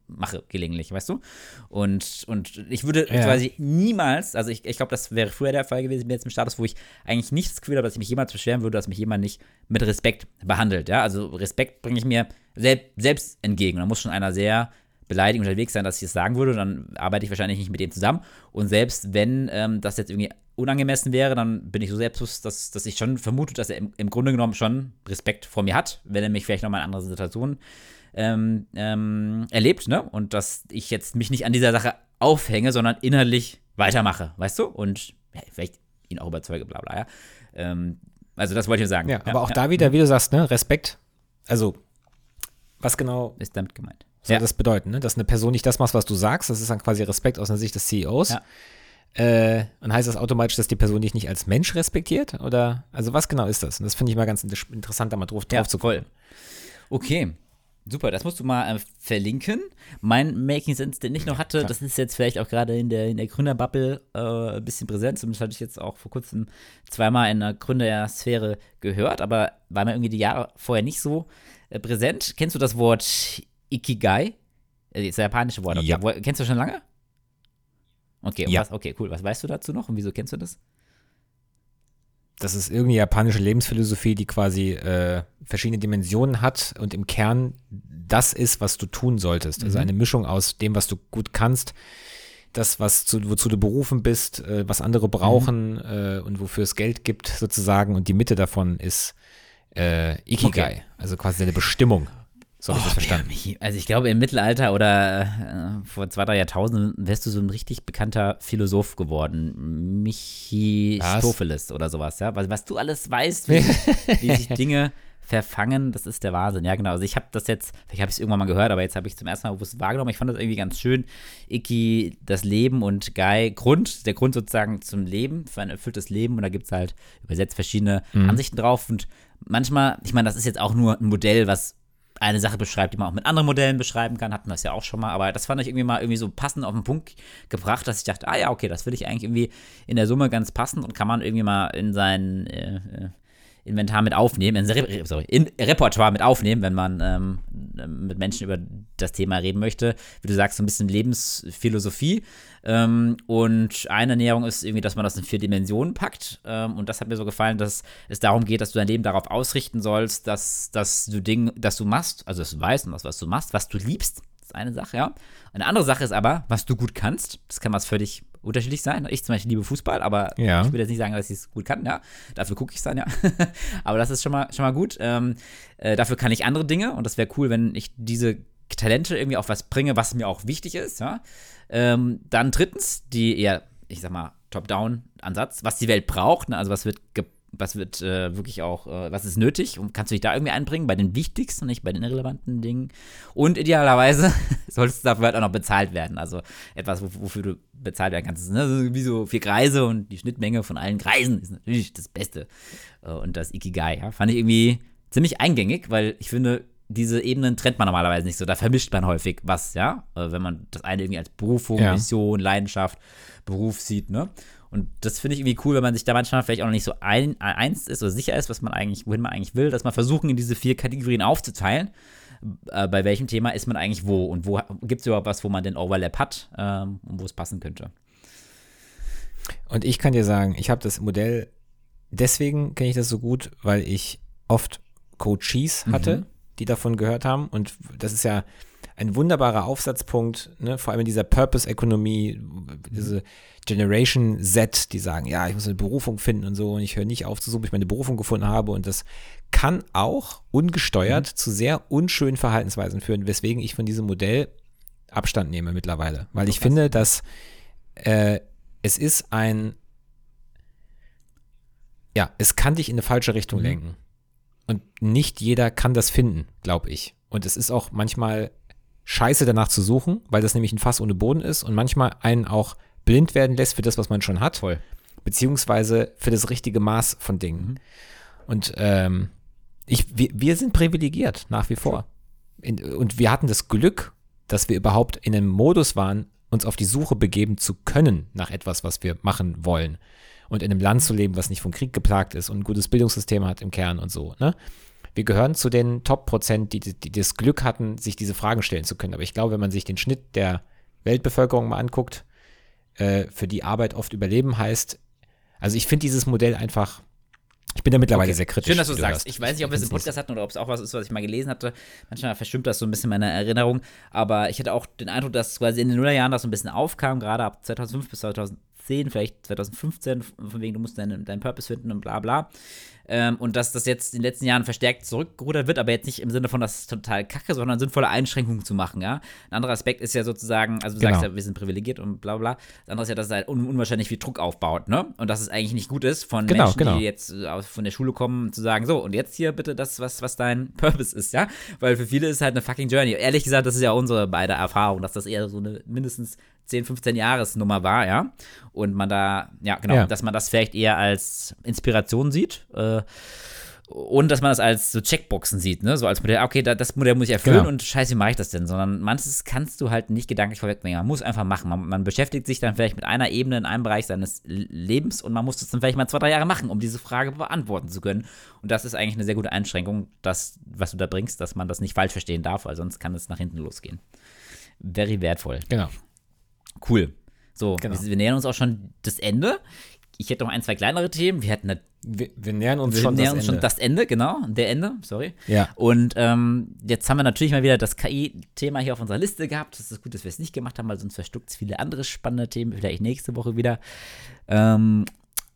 mache, gelegentlich, weißt du? Und, und ich würde Ja. quasi niemals, also ich, ich glaube, das wäre früher der Fall gewesen, jetzt im Status, wo ich eigentlich nicht das Gefühl habe, dass ich mich jemals beschweren würde, dass mich jemand nicht mit Respekt behandelt, ja. Also Respekt bringe ich mir sel selbst entgegen. Da muss schon einer sehr beleidigend unterwegs sein, dass ich es sagen würde, dann arbeite ich wahrscheinlich nicht mit dem zusammen. Und selbst wenn ähm, das jetzt irgendwie unangemessen wäre, dann bin ich so selbstbewusst, dass, dass ich schon vermute, dass er im, im Grunde genommen schon Respekt vor mir hat, wenn er mich vielleicht nochmal in andere Situationen ähm, ähm, erlebt, ne? Und dass ich jetzt mich nicht an dieser Sache aufhänge, sondern innerlich weitermache, weißt du? Und ja, vielleicht ihn auch überzeuge, bla bla, ja. Ähm, also das wollte ich nur sagen. Ja, aber auch da wieder, wie du sagst, ne, Respekt. Also, was genau ist damit gemeint. soll Ja. das bedeuten, ne? Dass eine Person nicht das macht, was du sagst, das ist dann quasi Respekt aus der Sicht des CEOs. Ja. Äh, und heißt das automatisch, dass die Person dich nicht als Mensch respektiert? Oder, also was genau ist das? Und das finde ich mal ganz inter- interessant, da mal drauf, drauf zu voll. Okay. Super, das musst du mal äh, verlinken. Mein Making Sense, den ich noch hatte, das ist jetzt vielleicht auch gerade in der, in der Gründerbubble äh, ein bisschen präsent. Zumindest hatte ich jetzt auch vor kurzem zweimal in der Gründersphäre gehört, aber war mir irgendwie die Jahre vorher nicht so äh, präsent. Kennst du das Wort Ikigai? Äh, Das japanische Wort. Okay. Ja. Kennst du schon lange? Okay, Ja. was, okay, cool. Was weißt du dazu noch und wieso kennst du das? Das ist irgendwie japanische Lebensphilosophie, die quasi äh, verschiedene Dimensionen hat und im Kern das ist, was du tun solltest. Also eine Mischung aus dem, was du gut kannst, das, was zu, wozu du berufen bist, äh, was andere brauchen äh, und wofür es Geld gibt, sozusagen. Und die Mitte davon ist äh, Ikigai, Okay. also quasi deine Bestimmung. So habe ich das verstanden. Also ich glaube, im Mittelalter oder äh, vor zwei, drei Jahrtausenden wärst du so ein richtig bekannter Philosoph geworden. Michistopheles oder sowas, ja. Was, was du alles weißt, wie, wie sich Dinge verfangen, das ist der Wahnsinn. Ja, genau. Also ich habe das jetzt, vielleicht habe ich es irgendwann mal gehört, aber jetzt habe ich zum ersten Mal bewusst wahrgenommen. Ich fand das irgendwie ganz schön. Iki, das Leben und Guy, Grund, der Grund sozusagen zum Leben, für ein erfülltes Leben. Und da gibt es halt übersetzt verschiedene Ansichten drauf. Und manchmal, ich meine, das ist jetzt auch nur ein Modell, was eine Sache beschreibt, die man auch mit anderen Modellen beschreiben kann, hatten wir das ja auch schon mal, aber das fand ich irgendwie mal irgendwie so passend auf den Punkt gebracht, dass ich dachte, ah ja, okay, das finde ich eigentlich irgendwie in der Summe ganz passend und kann man irgendwie mal in sein äh, äh, Inventar mit aufnehmen, in, Re sorry, in Repertoire mit aufnehmen, wenn man ähm, mit Menschen über das Thema reden möchte. Wie du sagst, so ein bisschen Lebensphilosophie. Ähm, und eine Ernährung ist irgendwie, dass man das in vier Dimensionen packt. Ähm, und das hat mir so gefallen, dass es darum geht, dass du dein Leben darauf ausrichten sollst, dass, dass du Dinge, dass du machst, also dass du weißt, was, was du machst, was du liebst. Das ist eine Sache, ja. Eine andere Sache ist aber, was du gut kannst. Das kann was völlig unterschiedlich sein. Ich zum Beispiel liebe Fußball, aber Ja. ich will jetzt nicht sagen, dass ich es gut kann, ja. Dafür gucke ich es dann, ja. aber das ist schon mal, schon mal gut. Ähm, äh, dafür kann ich andere Dinge und das wäre cool, wenn ich diese Talente irgendwie auch was bringe, was mir auch wichtig ist, ja. Ähm, dann drittens, die eher, ich sag mal, Top-Down-Ansatz, was die Welt braucht, ne? also was wird was wird äh, wirklich auch, äh, was ist nötig und kannst du dich da irgendwie einbringen bei den wichtigsten, nicht bei den irrelevanten Dingen. Und idealerweise solltest du dafür halt auch noch bezahlt werden. Also etwas, wofür du bezahlt werden kannst. Ne? Wie so vier Kreise und die Schnittmenge von allen Kreisen ist natürlich das Beste. Äh, und das Ikigai, ja, fand ich irgendwie ziemlich eingängig, weil ich finde, diese Ebenen trennt man normalerweise nicht so. Da vermischt man häufig was, ja. Äh, wenn man das eine irgendwie als Berufung, ja. Mission, Leidenschaft, Beruf sieht, ne? Und das finde ich irgendwie cool, wenn man sich da manchmal vielleicht auch noch nicht so ein, eins ist oder sicher ist, was man eigentlich, wohin man eigentlich will, dass man versuchen, in diese vier Kategorien aufzuteilen. Äh, bei welchem Thema ist man eigentlich wo und wo gibt es überhaupt was, wo man den Overlap hat ähm, und wo es passen könnte. Und ich kann dir sagen, ich habe das Modell, deswegen kenne ich das so gut, weil ich oft Coaches hatte, mhm die davon gehört haben. Und das ist ja ein wunderbarer Aufsatzpunkt, ne? vor allem in dieser Purpose-Ökonomie, diese Generation Z, die sagen, ja, ich muss eine Berufung finden und so und ich höre nicht auf zu suchen, bis ich meine Berufung gefunden habe. Und das kann auch ungesteuert mhm. zu sehr unschönen Verhaltensweisen führen, weswegen ich von diesem Modell Abstand nehme mittlerweile. Weil ich finde, dass äh, es ist ein, ja, es kann dich in eine falsche Richtung mhm. lenken. Und nicht jeder kann das finden, glaube ich. Und es ist auch manchmal scheiße danach zu suchen, weil das nämlich ein Fass ohne Boden ist und manchmal einen auch blind werden lässt für das, was man schon hat. Voll. Beziehungsweise für das richtige Maß von Dingen. Mhm. Und ähm, ich, wir, wir, sind privilegiert, nach wie vor. In, und wir hatten das Glück, dass wir überhaupt in einem Modus waren, uns auf die Suche begeben zu können nach etwas, was wir machen wollen und in einem Land zu leben, was nicht vom Krieg geplagt ist und ein gutes Bildungssystem hat im Kern und so. Ne? Wir gehören zu den Top-Prozent, die, die, das Glück hatten, sich diese Fragen stellen zu können. Aber ich glaube, wenn man sich den Schnitt der Weltbevölkerung mal anguckt, äh, für die Arbeit oft überleben heißt, also ich finde dieses Modell einfach ich bin da mittlerweile okay. sehr kritisch. Schön, dass du sagst. Hast. Ich weiß nicht, ob wir es im Podcast hatten oder ob es auch was ist, was ich mal gelesen hatte. Manchmal verschwimmt das so ein bisschen meine Erinnerung. Aber ich hatte auch den Eindruck, dass quasi in den Nullerjahren das so ein bisschen aufkam, gerade ab 2005 bis 2010, vielleicht 2015, von wegen, du musst deinen, deinen Purpose finden und bla bla. Ähm, und dass das jetzt in den letzten Jahren verstärkt zurückgerudert wird, aber jetzt nicht im Sinne von, das ist total kacke, sondern sinnvolle Einschränkungen zu machen, ja. Ein anderer Aspekt ist ja sozusagen, also du genau. sagst ja, wir sind privilegiert und bla bla. Das andere ist ja, dass es halt un unwahrscheinlich viel Druck aufbaut, ne? Und dass es eigentlich nicht gut ist von genau, Menschen, genau. die jetzt äh, von der Schule kommen, zu sagen, so, und jetzt hier bitte das, was, was dein Purpose ist, ja? Weil für viele ist es halt eine fucking Journey. Ehrlich gesagt, das ist ja unsere beide Erfahrung, dass das eher so eine mindestens 10, 15 Jahresnummer war, ja. Und man da, ja, genau, ja. dass man das vielleicht eher als Inspiration sieht. Äh, und dass man das als so Checkboxen sieht, ne? So als Modell, okay, das Modell muss ich erfüllen genau. und scheiße, wie mache ich das denn? Sondern manches kannst du halt nicht gedanklich vorwegbringen. Man muss einfach machen. Man, man, beschäftigt sich dann vielleicht mit einer Ebene in einem Bereich seines Lebens und man muss das dann vielleicht mal zwei, drei Jahre machen, um diese Frage beantworten zu können. Und das ist eigentlich eine sehr gute Einschränkung, das, was du da bringst, dass man das nicht falsch verstehen darf, weil sonst kann es nach hinten losgehen. Very wertvoll. Genau. Cool. So, genau. wir, wir, nähern uns auch schon das Ende. Ich hätte noch ein, zwei kleinere Themen. Wir hätten wir, wir, nähern uns, wir schon, nähern das uns schon das Ende, genau, der Ende, sorry. Ja. Und ähm, jetzt haben wir natürlich mal wieder das KI-Thema hier auf unserer Liste gehabt. Das ist gut, dass wir es nicht gemacht haben, weil sonst verstuckt es viele andere spannende Themen, vielleicht nächste Woche wieder. Ähm,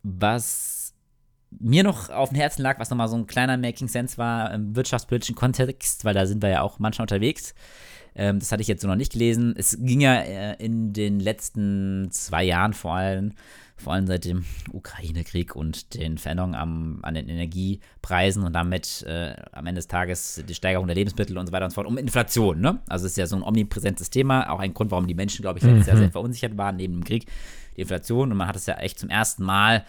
was mir noch auf dem Herzen lag, was nochmal so ein kleiner Making Sense war im wirtschaftspolitischen Kontext, weil da sind wir ja auch manchmal unterwegs, ähm, das hatte ich jetzt so noch nicht gelesen. Es ging ja äh, in den letzten zwei Jahren vor allem, vor allem seit dem Ukraine-Krieg und den Veränderungen am, an den Energiepreisen und damit äh, am Ende des Tages die Steigerung der Lebensmittel und so weiter und so fort, um Inflation. Ne? Also es ist ja so ein omnipräsentes Thema, auch ein Grund, warum die Menschen, glaube ich, mhm. sehr, sehr verunsichert waren neben dem Krieg, die Inflation. Und man hat es ja echt zum ersten Mal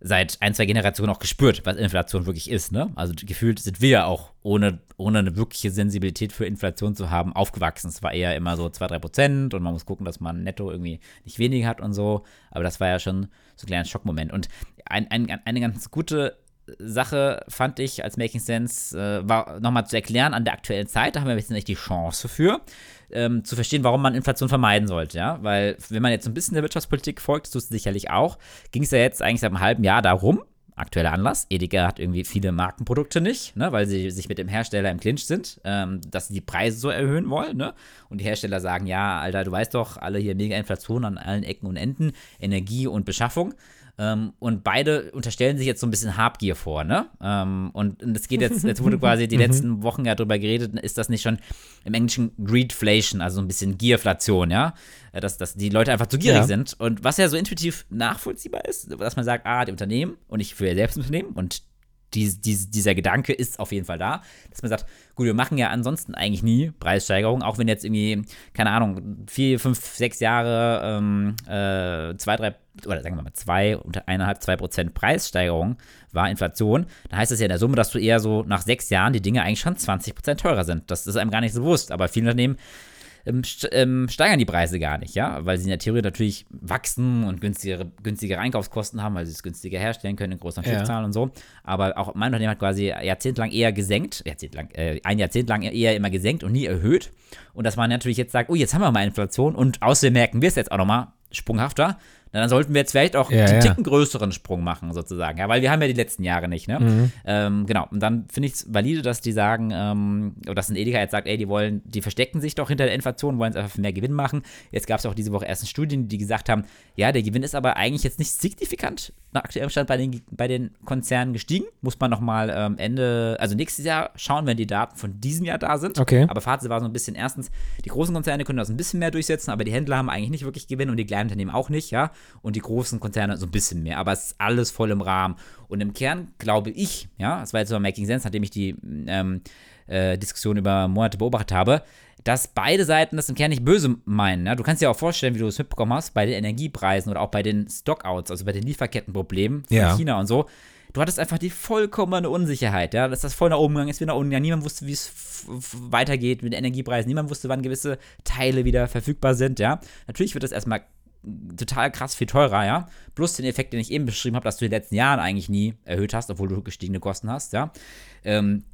seit ein, zwei Generationen auch gespürt, was Inflation wirklich ist. Ne? Also gefühlt sind wir ja auch, ohne, ohne eine wirkliche Sensibilität für Inflation zu haben, aufgewachsen. Es war eher immer so 2, 3 Prozent und man muss gucken, dass man netto irgendwie nicht weniger hat und so. Aber das war ja schon so ein kleiner Schockmoment. Und ein, ein, eine ganz gute Sache fand ich als Making Sense, äh, war nochmal zu erklären an der aktuellen Zeit, da haben wir jetzt nicht die Chance für, ähm, zu verstehen, warum man Inflation vermeiden sollte, ja. Weil, wenn man jetzt ein bisschen der Wirtschaftspolitik folgt, das tust du sicherlich auch, ging es ja jetzt eigentlich seit einem halben Jahr darum, aktueller Anlass. Edeka hat irgendwie viele Markenprodukte nicht, ne, weil sie sich mit dem Hersteller im Clinch sind, ähm, dass sie die Preise so erhöhen wollen. Ne? Und die Hersteller sagen, ja, Alter, du weißt doch, alle hier mega Inflation an allen Ecken und Enden, Energie und Beschaffung. Ähm, und beide unterstellen sich jetzt so ein bisschen Habgier vor, ne? Ähm, und es geht jetzt, jetzt wurde quasi die letzten Wochen ja drüber geredet, ist das nicht schon im Englischen Greedflation, also so ein bisschen Gierflation, ja? Äh, dass, dass die Leute einfach zu gierig Ja. sind. Und was ja so intuitiv nachvollziehbar ist, dass man sagt, ah, die Unternehmen und ich für selbst ein Unternehmen und dies, dies, dieser Gedanke ist auf jeden Fall da, dass man sagt, gut, wir machen ja ansonsten eigentlich nie Preissteigerungen, auch wenn jetzt irgendwie, keine Ahnung, vier, fünf, sechs Jahre, ähm, äh, zwei, drei, oder sagen wir mal zwei, unter eineinhalb, zwei Prozent Preissteigerung war Inflation, dann heißt das ja in der Summe, dass du eher so nach sechs Jahren die Dinge eigentlich schon 20 Prozent teurer sind. Das ist einem gar nicht so bewusst, aber viele Unternehmen ähm, ähm, steigern die Preise gar nicht, ja, weil sie in der Theorie natürlich wachsen und günstigere, günstigere Einkaufskosten haben, weil sie es günstiger herstellen können in größeren Ja. Stückzahlen und so. Aber auch mein Unternehmen hat quasi jahrzehntelang eher gesenkt, jahrzehntelang, äh, ein Jahrzehnt lang eher immer gesenkt und nie erhöht. Und dass man natürlich jetzt sagt, oh, jetzt haben wir mal Inflation und außerdem merken wir es jetzt auch nochmal sprunghafter, dann sollten wir jetzt vielleicht auch Ja, den ja. Ticken größeren Sprung machen, sozusagen. Ja, weil wir haben ja die letzten Jahre nicht, ne? Mhm. Ähm, genau. Und dann finde ich es valide, dass die sagen, ähm, oder dass ein Edeka jetzt sagt, ey, die wollen, die verstecken sich doch hinter der Inflation, wollen es einfach für mehr Gewinn machen. Jetzt gab es auch diese Woche ersten Studien, die gesagt haben, ja, der Gewinn ist aber eigentlich jetzt nicht signifikant nach aktuellem Stand bei den, bei den Konzernen gestiegen. Muss man nochmal ähm, Ende, also nächstes Jahr schauen, wenn die Daten von diesem Jahr da sind. Okay. Aber Fazit war so ein bisschen, erstens, die großen Konzerne können das ein bisschen mehr durchsetzen, aber die Händler haben eigentlich nicht wirklich Gewinn und die kleinen Unternehmen auch nicht, ja. Und die großen Konzerne so ein bisschen mehr. Aber es ist alles voll im Rahmen. Und im Kern glaube ich, ja, das war jetzt so Making Sense, nachdem ich die ähm, äh, Diskussion über Monate beobachtet habe, dass beide Seiten das im Kern nicht böse meinen. Ja? Du kannst dir auch vorstellen, wie du es mitbekommen hast, bei den Energiepreisen oder auch bei den Stockouts, also bei den Lieferkettenproblemen von Ja. China und so. Du hattest einfach die vollkommene Unsicherheit, ja, dass das voll nach oben gegangen ist, wieder nach unten gegangen. Niemand wusste, wie es weitergeht mit den Energiepreisen. Niemand wusste, wann gewisse Teile wieder verfügbar sind, ja. Natürlich wird das erstmal total krass viel teurer, ja. Plus den Effekt, den ich eben beschrieben habe, dass du in den letzten Jahren eigentlich nie erhöht hast, obwohl du gestiegene Kosten hast, ja. Ähm,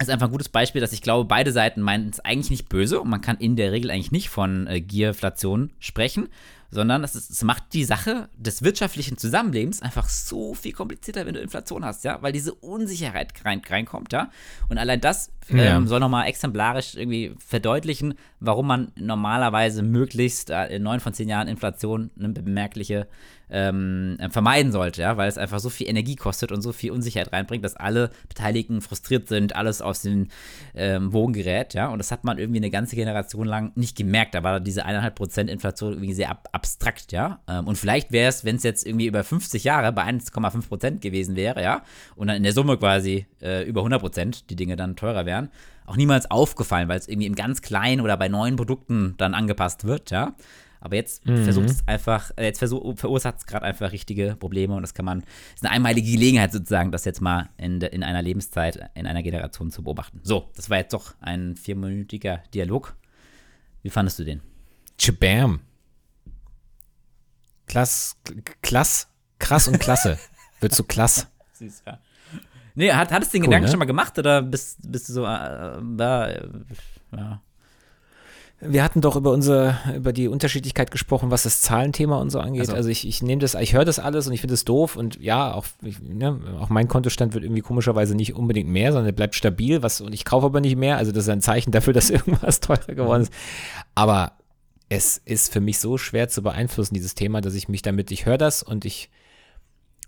ist einfach ein gutes Beispiel, dass ich glaube, beide Seiten meinen es eigentlich nicht böse und man kann in der Regel eigentlich nicht von äh, Gierflation sprechen, sondern es, ist, es macht die Sache des wirtschaftlichen Zusammenlebens einfach so viel komplizierter, wenn du Inflation hast, ja, weil diese Unsicherheit rein, reinkommt, ja. Und allein das Ja. ähm, soll nochmal exemplarisch irgendwie verdeutlichen, warum man normalerweise möglichst äh, in neun von zehn Jahren Inflation eine bemerkliche ähm, äh, vermeiden sollte, ja, weil es einfach so viel Energie kostet und so viel Unsicherheit reinbringt, dass alle Beteiligten frustriert sind, alles aus den ähm, Wogen gerät, ja, und das hat man irgendwie eine ganze Generation lang nicht gemerkt. Da war diese 1,5% Inflation irgendwie sehr ab abstrakt, ja, ähm, und vielleicht wäre es, wenn es jetzt irgendwie über 50 Jahre bei 1,5% gewesen wäre, ja, und dann in der Summe quasi äh, über 100% die Dinge dann teurer wären, auch niemals aufgefallen, weil es irgendwie im ganz kleinen oder bei neuen Produkten dann angepasst wird, ja. Aber jetzt versucht es einfach, äh, jetzt verursacht es gerade einfach richtige Probleme und das kann man, ist eine einmalige Gelegenheit sozusagen, das jetzt mal in, de, in einer Lebenszeit, in einer Generation zu beobachten. So, das war jetzt doch ein vierminütiger Dialog. Wie fandest du den? Chabam. Klass, klass, krass und klasse. Wird so klass. Süß, ja. Nee, hat, hattest du den Cool, Gedanken ne? schon mal gemacht oder bist, bist du so, äh, da, äh, ja. Wir hatten doch über unsere, über die Unterschiedlichkeit gesprochen, was das Zahlenthema und so angeht. Also- Also ich, ich nehme das, ich höre das alles und ich finde es doof und ja, auch, ich, ne, auch mein Kontostand wird irgendwie komischerweise nicht unbedingt mehr, sondern er bleibt stabil, was, und ich kaufe aber nicht mehr. Also das ist ein Zeichen dafür, dass irgendwas teurer geworden ist. Aber es ist für mich so schwer zu beeinflussen, dieses Thema, dass ich mich damit, ich höre das und ich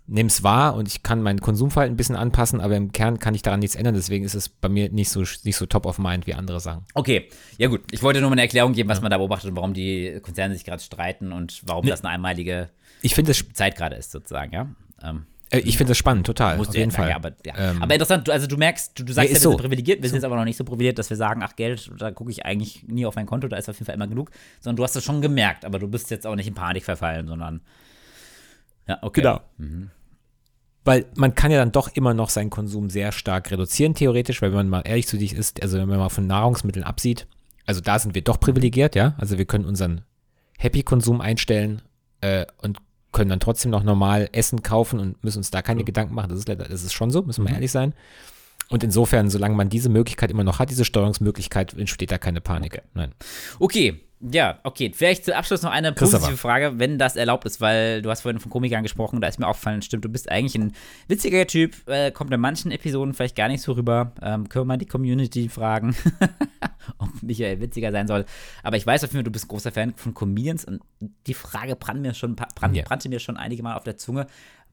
nehme es wahr und ich kann mein Konsumverhalten ein bisschen anpassen, aber im Kern kann ich daran nichts ändern. Deswegen ist es bei mir nicht so, nicht so top of mind, wie andere sagen. Okay, ja gut. Ich wollte nur mal eine Erklärung geben, was man da beobachtet und warum die Konzerne sich gerade streiten und warum das eine einmalige Ich finde es Zeit gerade ist, sozusagen, ja. Ähm, Äh, Ich finde das spannend, total. musst auf jeden sagen, Fall. Ja, aber, ja. Ähm, aber interessant, du, also du merkst, du, du sagst ja, ist wir sind so. privilegiert, wir sind jetzt aber noch nicht so privilegiert, dass wir sagen, ach Geld, da gucke ich eigentlich nie auf mein Konto, da ist auf jeden Fall immer genug, sondern du hast das schon gemerkt, aber du bist jetzt auch nicht in Panik verfallen, sondern ja, okay. Genau. Weil man kann ja dann doch immer noch seinen Konsum sehr stark reduzieren, theoretisch, weil wenn man mal ehrlich zu dich ist, also wenn man mal von Nahrungsmitteln absieht, also da sind wir doch privilegiert, ja. Also wir können unseren Happy-Konsum einstellen äh, und können dann trotzdem noch normal Essen kaufen und müssen uns da keine Gedanken machen. Das ist, das ist schon so, müssen wir Mhm. ehrlich sein. Und insofern, solange man diese Möglichkeit immer noch hat, diese Steuerungsmöglichkeit, entsteht da keine Panik. Nein. Okay, ja, okay. Vielleicht zum Abschluss noch eine positive Frage, wenn das erlaubt ist, weil du hast vorhin von Komikern gesprochen, da ist mir aufgefallen, stimmt, du bist eigentlich ein witziger Typ, äh, kommt in manchen Episoden vielleicht gar nicht so rüber. Ähm, können wir mal die Community fragen, ob Michael witziger sein soll. Aber ich weiß auf jeden Fall, du bist ein großer Fan von Comedians und die Frage brannte mir schon, brannte, brannte mir schon einige Mal auf der Zunge.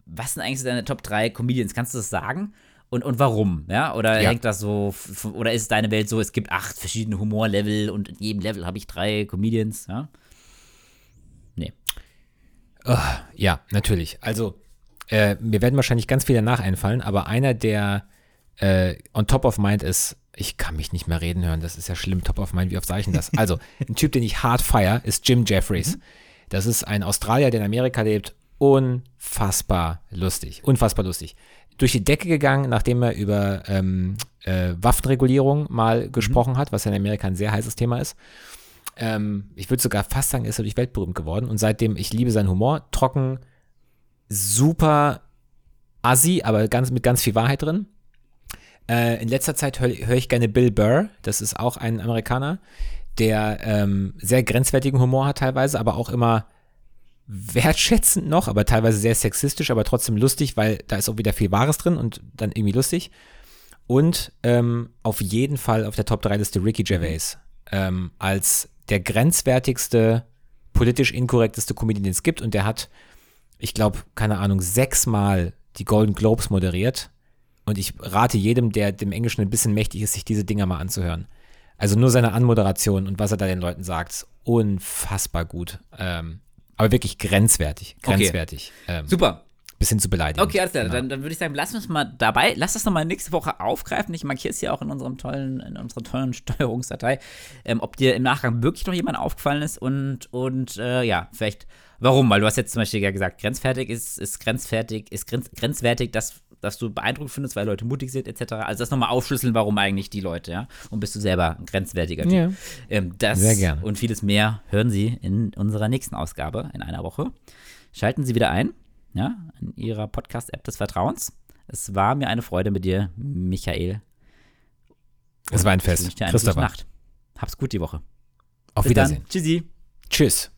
was sind eigentlich so deine Top 3 Comedians? Kannst du das sagen? Und, und warum? Ja? Oder Ja. hängt das so, oder ist deine Welt so, es gibt acht verschiedene Humorlevel und in jedem Level habe ich drei Comedians? Ja? Nee. Ja, natürlich. Also, äh, mir werden wahrscheinlich ganz viele danach einfallen, aber einer, der äh, on top of mind ist, ich kann mich nicht mehr reden hören, das ist ja schlimm, top of mind, wie oft sage ich denn das? Also, ein Typ, den ich hart feier, ist Jim Jeffries. Das ist ein Australier, der in Amerika lebt, unfassbar lustig, unfassbar lustig. Durch die Decke gegangen, nachdem er über ähm, äh, Waffenregulierung mal gesprochen hat, was ja in Amerika ein sehr heißes Thema ist. Ähm, ich würde sogar fast sagen, ist er durch weltberühmt geworden. Und seitdem, ich liebe seinen Humor, trocken, super assi, aber ganz, mit ganz viel Wahrheit drin. Äh, in letzter Zeit höre hör ich gerne Bill Burr, das ist auch ein Amerikaner, der ähm, sehr grenzwertigen Humor hat teilweise, aber auch immer wertschätzend noch, aber teilweise sehr sexistisch, aber trotzdem lustig, weil da ist auch wieder viel Wahres drin und dann irgendwie lustig. Und ähm, auf jeden Fall auf der Top 3 Liste Ricky Gervais ähm, als der grenzwertigste, politisch inkorrekteste Comedian, den es gibt. Und der hat, ich glaube, keine Ahnung, sechsmal die Golden Globes moderiert. Und ich rate jedem, der dem Englischen ein bisschen mächtig ist, sich diese Dinger mal anzuhören. Also nur seine Anmoderation und was er da den Leuten sagt, unfassbar gut. Ähm, aber wirklich grenzwertig. Okay. Grenzwertig. Ähm, Super. bis hin zu beleidigen. Okay, alles klar. Genau. Dann, dann würde ich sagen, lass uns mal dabei, lass das nochmal nächste Woche aufgreifen. Ich markiere es hier auch in unserem tollen, in unserer tollen Steuerungsdatei, ähm, ob dir im Nachgang wirklich noch jemand aufgefallen ist und, und äh, ja, vielleicht warum, weil du hast jetzt zum Beispiel ja gesagt, grenzfertig ist, ist grenzfertig, ist grenz, grenzwertig, dass, dass du beeindruckt findest, weil Leute mutig sind, etc. Also das nochmal aufschlüsseln, warum eigentlich die Leute, ja. Und bist du selber ein grenzwertiger Typ. Ja. Ähm, das Sehr gerne. und vieles mehr hören Sie in unserer nächsten Ausgabe in einer Woche. Schalten Sie wieder ein, ja, in Ihrer Podcast-App des Vertrauens. Es war mir eine Freude mit dir, Michael. Es war ein Ich wünsche Fest. dir eine gute Christopher, Nacht. Hab's gut die Woche. auf Bis Wiedersehen. Dann. Tschüssi. Tschüss.